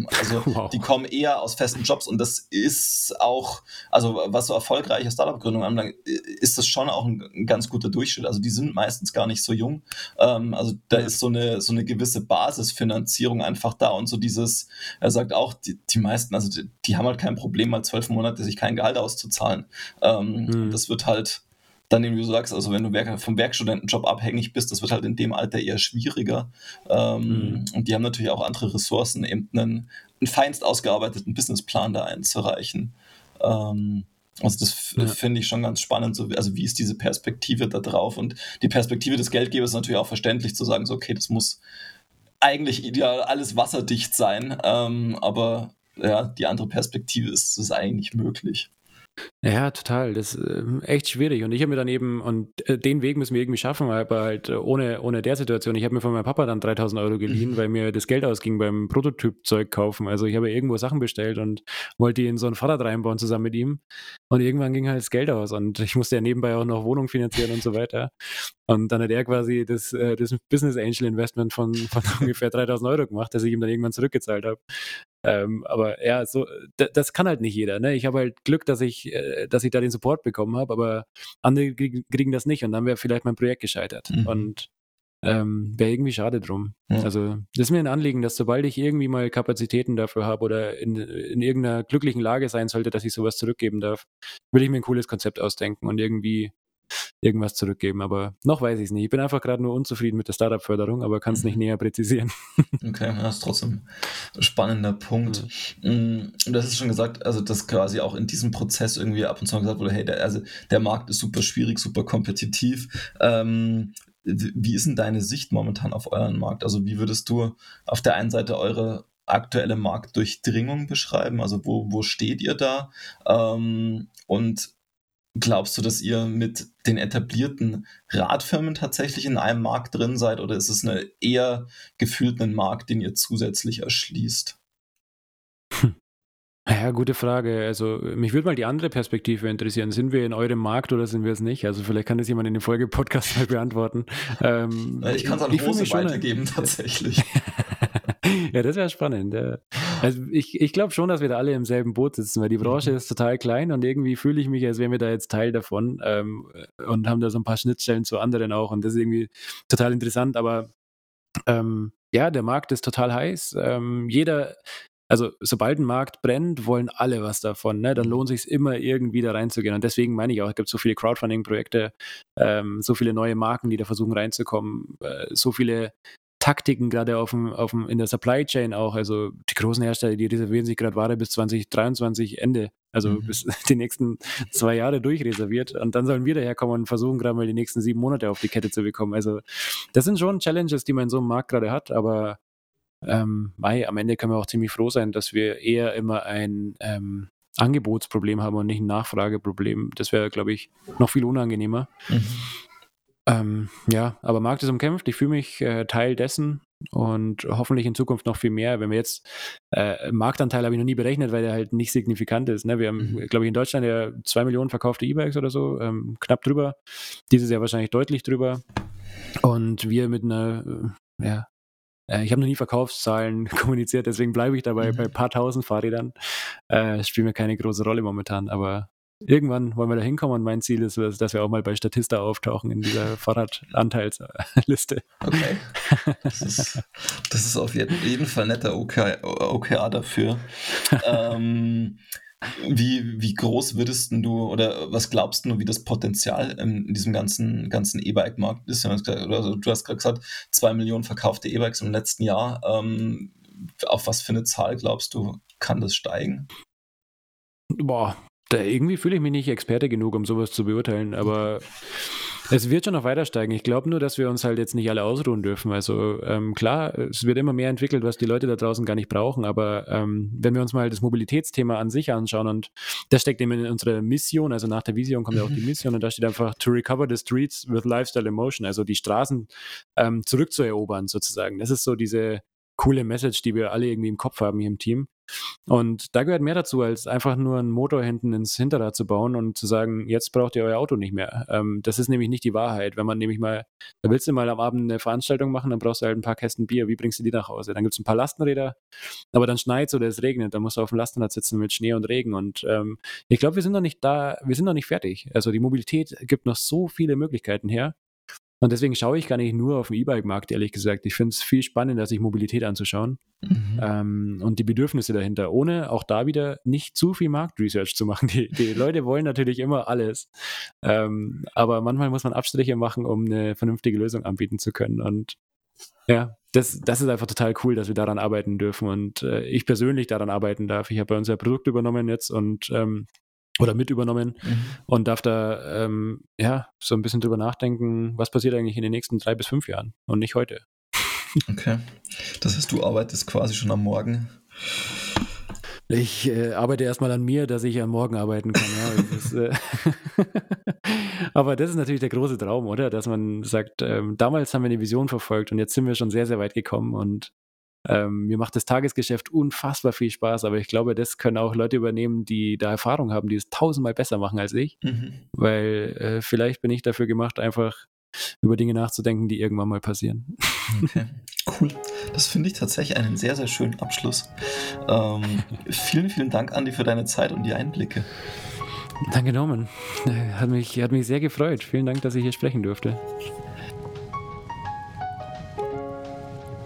also wow. die kommen eher aus festen Jobs und das ist auch, also was so erfolgreiche Startup-Gründungen anbelangt, ist das schon auch ein, ein, ganz guter Durchschnitt. Also die sind meistens gar nicht so jung. Ähm, also da ist so eine, so eine gewisse Basisfinanzierung einfach da und so dieses, er sagt auch, die, die meisten, also die, die, haben halt kein Problem, mal zwölf Monate sich kein Gehalt auszuzahlen. Ähm, mhm. Das wird halt dann, wie du sagst, also wenn du vom Werkstudentenjob abhängig bist, das wird halt in dem Alter eher schwieriger. Ähm, mhm. Und die haben natürlich auch andere Ressourcen, eben einen, einen feinst ausgearbeiteten Businessplan da einzureichen. Ähm, also das ja. finde ich schon ganz spannend, so, also wie ist diese Perspektive da drauf und die Perspektive des Geldgebers ist natürlich auch verständlich zu sagen, so okay, das muss eigentlich ideal alles wasserdicht sein, ähm, aber ja, die andere Perspektive ist, ist eigentlich möglich.
Ja, total. Das ist äh, echt schwierig. Und ich habe mir dann eben, und äh, den Weg müssen wir irgendwie schaffen, aber halt äh, ohne, ohne der Situation. Ich habe mir von meinem Papa dann 3000 Euro geliehen, mhm. weil mir das Geld ausging beim Prototypzeug kaufen. Also ich habe irgendwo Sachen bestellt und wollte in so ein Fahrrad reinbauen zusammen mit ihm. Und irgendwann ging halt das Geld aus und ich musste ja nebenbei auch noch Wohnung finanzieren und so weiter. Und dann hat er quasi das, äh, das Business Angel Investment von, von ungefähr 3000 Euro gemacht, das ich ihm dann irgendwann zurückgezahlt habe. Ähm, aber ja, so, das kann halt nicht jeder. Ne? Ich habe halt Glück, dass ich, äh, dass ich da den Support bekommen habe, aber andere kriegen das nicht und dann wäre vielleicht mein Projekt gescheitert. Mhm. Und ähm, wäre irgendwie schade drum. Ja. Also, das ist mir ein Anliegen, dass sobald ich irgendwie mal Kapazitäten dafür habe oder in, in irgendeiner glücklichen Lage sein sollte, dass ich sowas zurückgeben darf, will ich mir ein cooles Konzept ausdenken und irgendwie irgendwas zurückgeben. Aber noch weiß ich es nicht. Ich bin einfach gerade nur unzufrieden mit der Startup-Förderung, aber kann es mhm. nicht näher präzisieren.
Okay, das ist trotzdem ein spannender Punkt. Mhm. Du hast es schon gesagt, also dass quasi auch in diesem Prozess irgendwie ab und zu gesagt wurde, hey, der, also der Markt ist super schwierig, super kompetitiv. Ähm, wie ist denn deine Sicht momentan auf euren Markt? Also wie würdest du auf der einen Seite eure aktuelle Marktdurchdringung beschreiben? Also wo, wo steht ihr da? Ähm, und glaubst du, dass ihr mit den etablierten Radfirmen tatsächlich in einem Markt drin seid oder ist es eine eher gefühlt einen Markt, den ihr zusätzlich erschließt?
Hm. Ja, gute Frage. Also mich würde mal die andere Perspektive interessieren. Sind wir in eurem Markt oder sind wir es nicht? Also vielleicht kann das jemand in dem Folge-Podcast mal beantworten.
Ähm, ich kann es an Rose weitergeben, tatsächlich.
ja, das wäre spannend. Ja. Also ich, ich glaube schon, dass wir da alle im selben Boot sitzen, weil die Branche mhm. ist total klein und irgendwie fühle ich mich, als wären wir da jetzt Teil davon ähm, und haben da so ein paar Schnittstellen zu anderen auch und das ist irgendwie total interessant, aber ähm, ja, der Markt ist total heiß. Ähm, jeder, also sobald ein Markt brennt, wollen alle was davon. Ne? Dann lohnt es sich immer irgendwie da reinzugehen. Und deswegen meine ich auch, es gibt so viele Crowdfunding-Projekte, ähm, so viele neue Marken, die da versuchen reinzukommen, äh, so viele Taktiken gerade auf dem, auf dem, in der Supply Chain auch. Also die großen Hersteller, die reservieren sich gerade Ware bis 2023 Ende. Also mhm. bis die nächsten zwei Jahre durchreserviert. Und dann sollen wir daherkommen und versuchen, gerade mal die nächsten sieben Monate auf die Kette zu bekommen. Also das sind schon Challenges, die man in so einem Markt gerade hat, aber ähm, Mai, am Ende können wir auch ziemlich froh sein, dass wir eher immer ein ähm, Angebotsproblem haben und nicht ein Nachfrageproblem. Das wäre, glaube ich, noch viel unangenehmer. Mhm. Ähm, ja, aber Markt ist umkämpft. Ich fühle mich äh, Teil dessen und hoffentlich in Zukunft noch viel mehr. Wenn wir jetzt äh, Marktanteil habe ich noch nie berechnet, weil der halt nicht signifikant ist. Ne? Wir haben, mhm. glaube ich, in Deutschland ja zwei Millionen verkaufte E-Bikes oder so, ähm, knapp drüber. Dieses Jahr wahrscheinlich deutlich drüber. Und wir mit einer äh, ja, äh, ich habe noch nie Verkaufszahlen kommuniziert, deswegen bleibe ich dabei mhm. bei ein paar tausend Fahrrädern. Äh, spielt mir keine große Rolle momentan, aber irgendwann wollen wir da hinkommen und mein Ziel ist, dass wir auch mal bei Statista auftauchen in dieser Fahrradanteilsliste.
Okay. Das ist, das ist auf jeden Fall netter OKR, OKR dafür. ähm, wie, wie groß würdest du oder was glaubst du, wie das Potenzial in diesem ganzen, ganzen E-Bike-Markt ist? Also, du hast gerade gesagt, zwei Millionen verkaufte E-Bikes im letzten Jahr. Ähm, auf was für eine Zahl glaubst du, kann das steigen?
Boah, da irgendwie fühle ich mich nicht Experte genug, um sowas zu beurteilen, aber es wird schon noch weiter steigen. Ich glaube nur, dass wir uns halt jetzt nicht alle ausruhen dürfen. Also ähm, klar, es wird immer mehr entwickelt, was die Leute da draußen gar nicht brauchen, aber ähm, wenn wir uns mal das Mobilitätsthema an sich anschauen und das steckt eben in unserer Mission, also nach der Vision kommt ja auch die mhm. Mission und da steht einfach to recover the streets with lifestyle emotion, also die Straßen ähm, zurückzuerobern sozusagen. Das ist so diese coole Message, die wir alle irgendwie im Kopf haben hier im Team. Und da gehört mehr dazu, als einfach nur einen Motor hinten ins Hinterrad zu bauen und zu sagen, jetzt braucht ihr euer Auto nicht mehr. Ähm, das ist nämlich nicht die Wahrheit. Wenn man nämlich mal, da willst du mal am Abend eine Veranstaltung machen, dann brauchst du halt ein paar Kästen Bier. Wie bringst du die nach Hause? Dann gibt es ein paar Lastenräder, aber dann schneit oder es regnet. Dann musst du auf dem Lastenrad sitzen mit Schnee und Regen. Und ähm, ich glaube, wir sind noch nicht da, wir sind noch nicht fertig. Also die Mobilität gibt noch so viele Möglichkeiten her. Und deswegen schaue ich gar nicht nur auf den E-Bike-Markt, ehrlich gesagt. Ich finde es viel spannender, sich Mobilität anzuschauen mhm. ähm, und die Bedürfnisse dahinter, ohne auch da wieder nicht zu viel Marktresearch zu machen. Die, die Leute wollen natürlich immer alles. Ähm, aber manchmal muss man Abstriche machen, um eine vernünftige Lösung anbieten zu können. Und ja, das, das ist einfach total cool, dass wir daran arbeiten dürfen und äh, ich persönlich daran arbeiten darf. Ich habe bei uns ja Produkt übernommen jetzt und ähm, oder mit übernommen mhm. und darf da ähm, ja so ein bisschen drüber nachdenken, was passiert eigentlich in den nächsten drei bis fünf Jahren und nicht heute.
Okay. Das heißt, du arbeitest quasi schon am Morgen.
Ich äh, arbeite erstmal an mir, dass ich am Morgen arbeiten kann. Ja. Das, äh Aber das ist natürlich der große Traum, oder? Dass man sagt, ähm, damals haben wir eine Vision verfolgt und jetzt sind wir schon sehr, sehr weit gekommen und ähm, mir macht das Tagesgeschäft unfassbar viel Spaß, aber ich glaube, das können auch Leute übernehmen, die da Erfahrung haben, die es tausendmal besser machen als ich. Mhm. Weil äh, vielleicht bin ich dafür gemacht, einfach über Dinge nachzudenken, die irgendwann mal passieren.
Okay, cool. Das finde ich tatsächlich einen sehr, sehr schönen Abschluss. Ähm, vielen, vielen Dank, Andi, für deine Zeit und die Einblicke.
Danke, Norman. Hat mich, hat mich sehr gefreut. Vielen Dank, dass ich hier sprechen durfte.